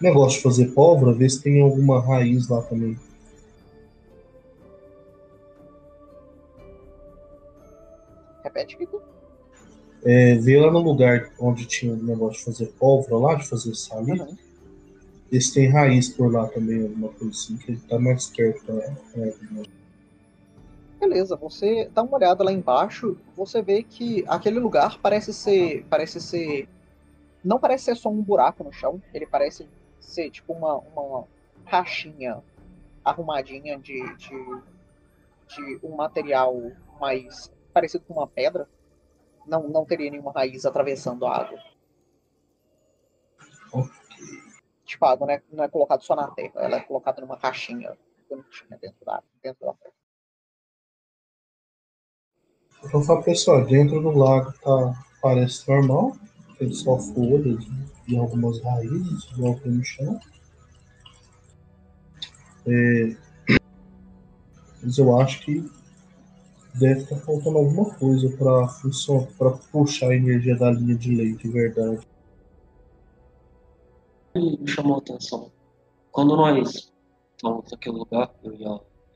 negócio de fazer pólvora, ver se tem alguma raiz lá também.
Repete, Kiko.
É, ver lá no lugar onde tinha o negócio de fazer pólvora lá, de fazer saliva.
Uhum.
Ver se tem raiz por lá também, alguma coisa assim, que ele tá mais perto. Né?
Beleza, você dá uma olhada lá embaixo, você vê que aquele lugar parece ser. Parece ser. Não parece ser só um buraco no chão, ele parece ser tipo uma, uma caixinha arrumadinha de, de, de um material mais parecido com uma pedra. Não, não teria nenhuma raiz atravessando a água. Tipo, a água não é, não é colocada só na terra, ela é colocada numa caixinha bonitinha dentro da, dentro da terra.
Então fala pessoal, dentro do lago tá, parece normal, tem só folhas e algumas raízes, igual tem no chão. É, mas eu acho que deve estar faltando alguma coisa para funcionar, para puxar a energia da linha de leite, verdade.
Me chamou a atenção. Quando nós estávamos naquele lugar, eu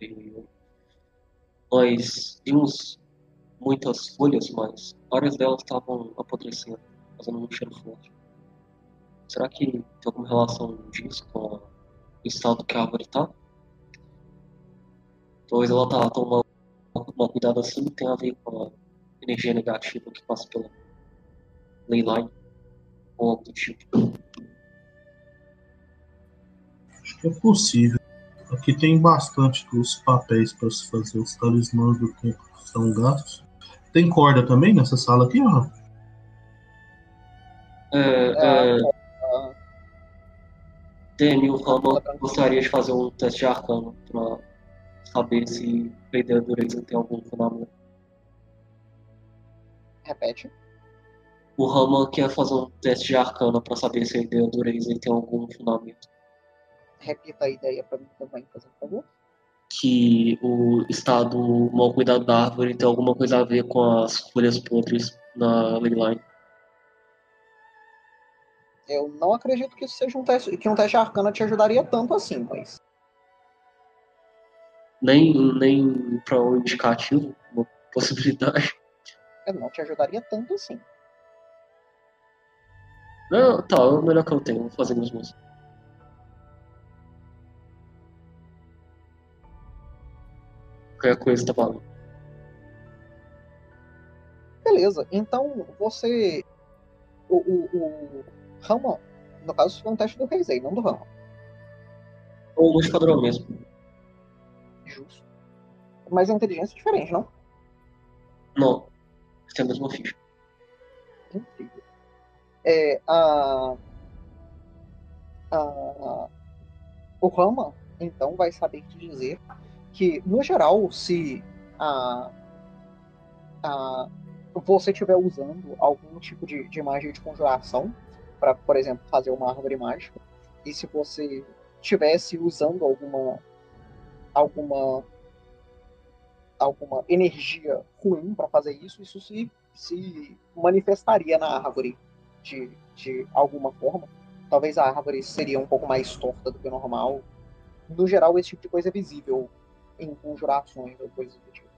e nós vimos muitas folhas, mas várias delas estavam apodrecendo, fazendo um cheiro forte. Será que tem alguma relação disso com o estado que a árvore está? Talvez ela tá tomando uma cuidado assim tem a ver com a energia negativa que passa pela leyline ou algo do tipo.
Acho que é possível. Aqui tem bastante dos papéis para se fazer os talismãs do tempo que são gastos. Tem corda também nessa sala aqui, ó?
É, é... Demi, o Rama gostaria de fazer um teste de arcano para saber se a ideia do dureza tem algum fundamento.
Repete.
O Rama quer fazer um teste de arcana para saber se a ideia dureza tem algum fundamento.
Repita a ideia para mim também, por favor
que o estado mal cuidado da árvore tem alguma coisa a ver com as folhas podres na leyline.
Eu não acredito que isso seja um teste, que um teste arcana te ajudaria tanto assim, mas.
Nem, nem para um indicativo, uma possibilidade.
Eu não te ajudaria tanto assim.
Não, tá, é o melhor que eu tenho, vou fazer mesmo assim. qualquer coisa tá falando.
Beleza, então você. O, o, o Rama, no caso, foi um teste do Reisei, não do Rama.
Ou o modificador mesmo.
Justo. Mas a inteligência é diferente, não?
Não. Tem a mesma ficha.
Incrível. É, a, a, o Rama, então, vai saber te dizer que, no geral, se a, a, você estiver usando algum tipo de, de magia de conjuração, para, por exemplo, fazer uma árvore mágica, e se você estivesse usando alguma alguma alguma energia ruim para fazer isso, isso se, se manifestaria na árvore de, de alguma forma. Talvez a árvore seria um pouco mais torta do que o normal. No geral, esse tipo de coisa é visível em conjurações ou coisas do tipo.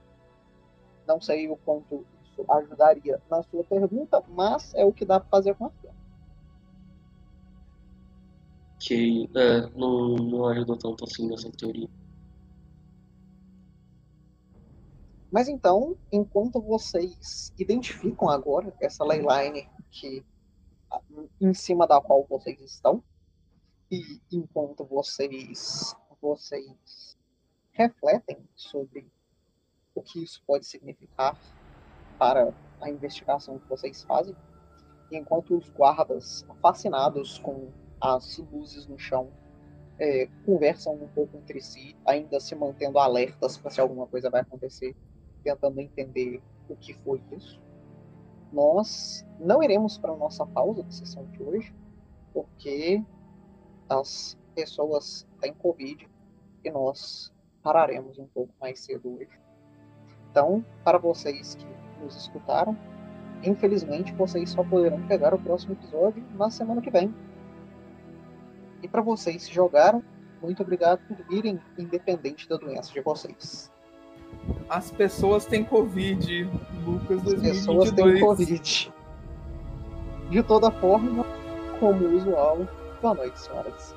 Não sei o quanto isso ajudaria na sua pergunta, mas é o que dá para fazer com a sua.
Que é, não, não ajudou tanto assim nessa teoria.
Mas então, enquanto vocês identificam agora essa leyline que em cima da qual vocês estão, e enquanto vocês vocês refletem sobre o que isso pode significar para a investigação que vocês fazem, enquanto os guardas, fascinados com as luzes no chão, é, conversam um pouco entre si, ainda se mantendo alertas para se alguma coisa vai acontecer, tentando entender o que foi isso. Nós não iremos para a nossa pausa de sessão de hoje, porque as pessoas têm Covid e nós pararemos um pouco mais cedo hoje. Então, para vocês que nos escutaram, infelizmente vocês só poderão pegar o próximo episódio na semana que vem. E para vocês que jogaram, muito obrigado por virem, independente da doença de vocês.
As pessoas têm Covid, Lucas 2022. As
pessoas têm Covid. De toda forma, como usual, boa noite, senhoras.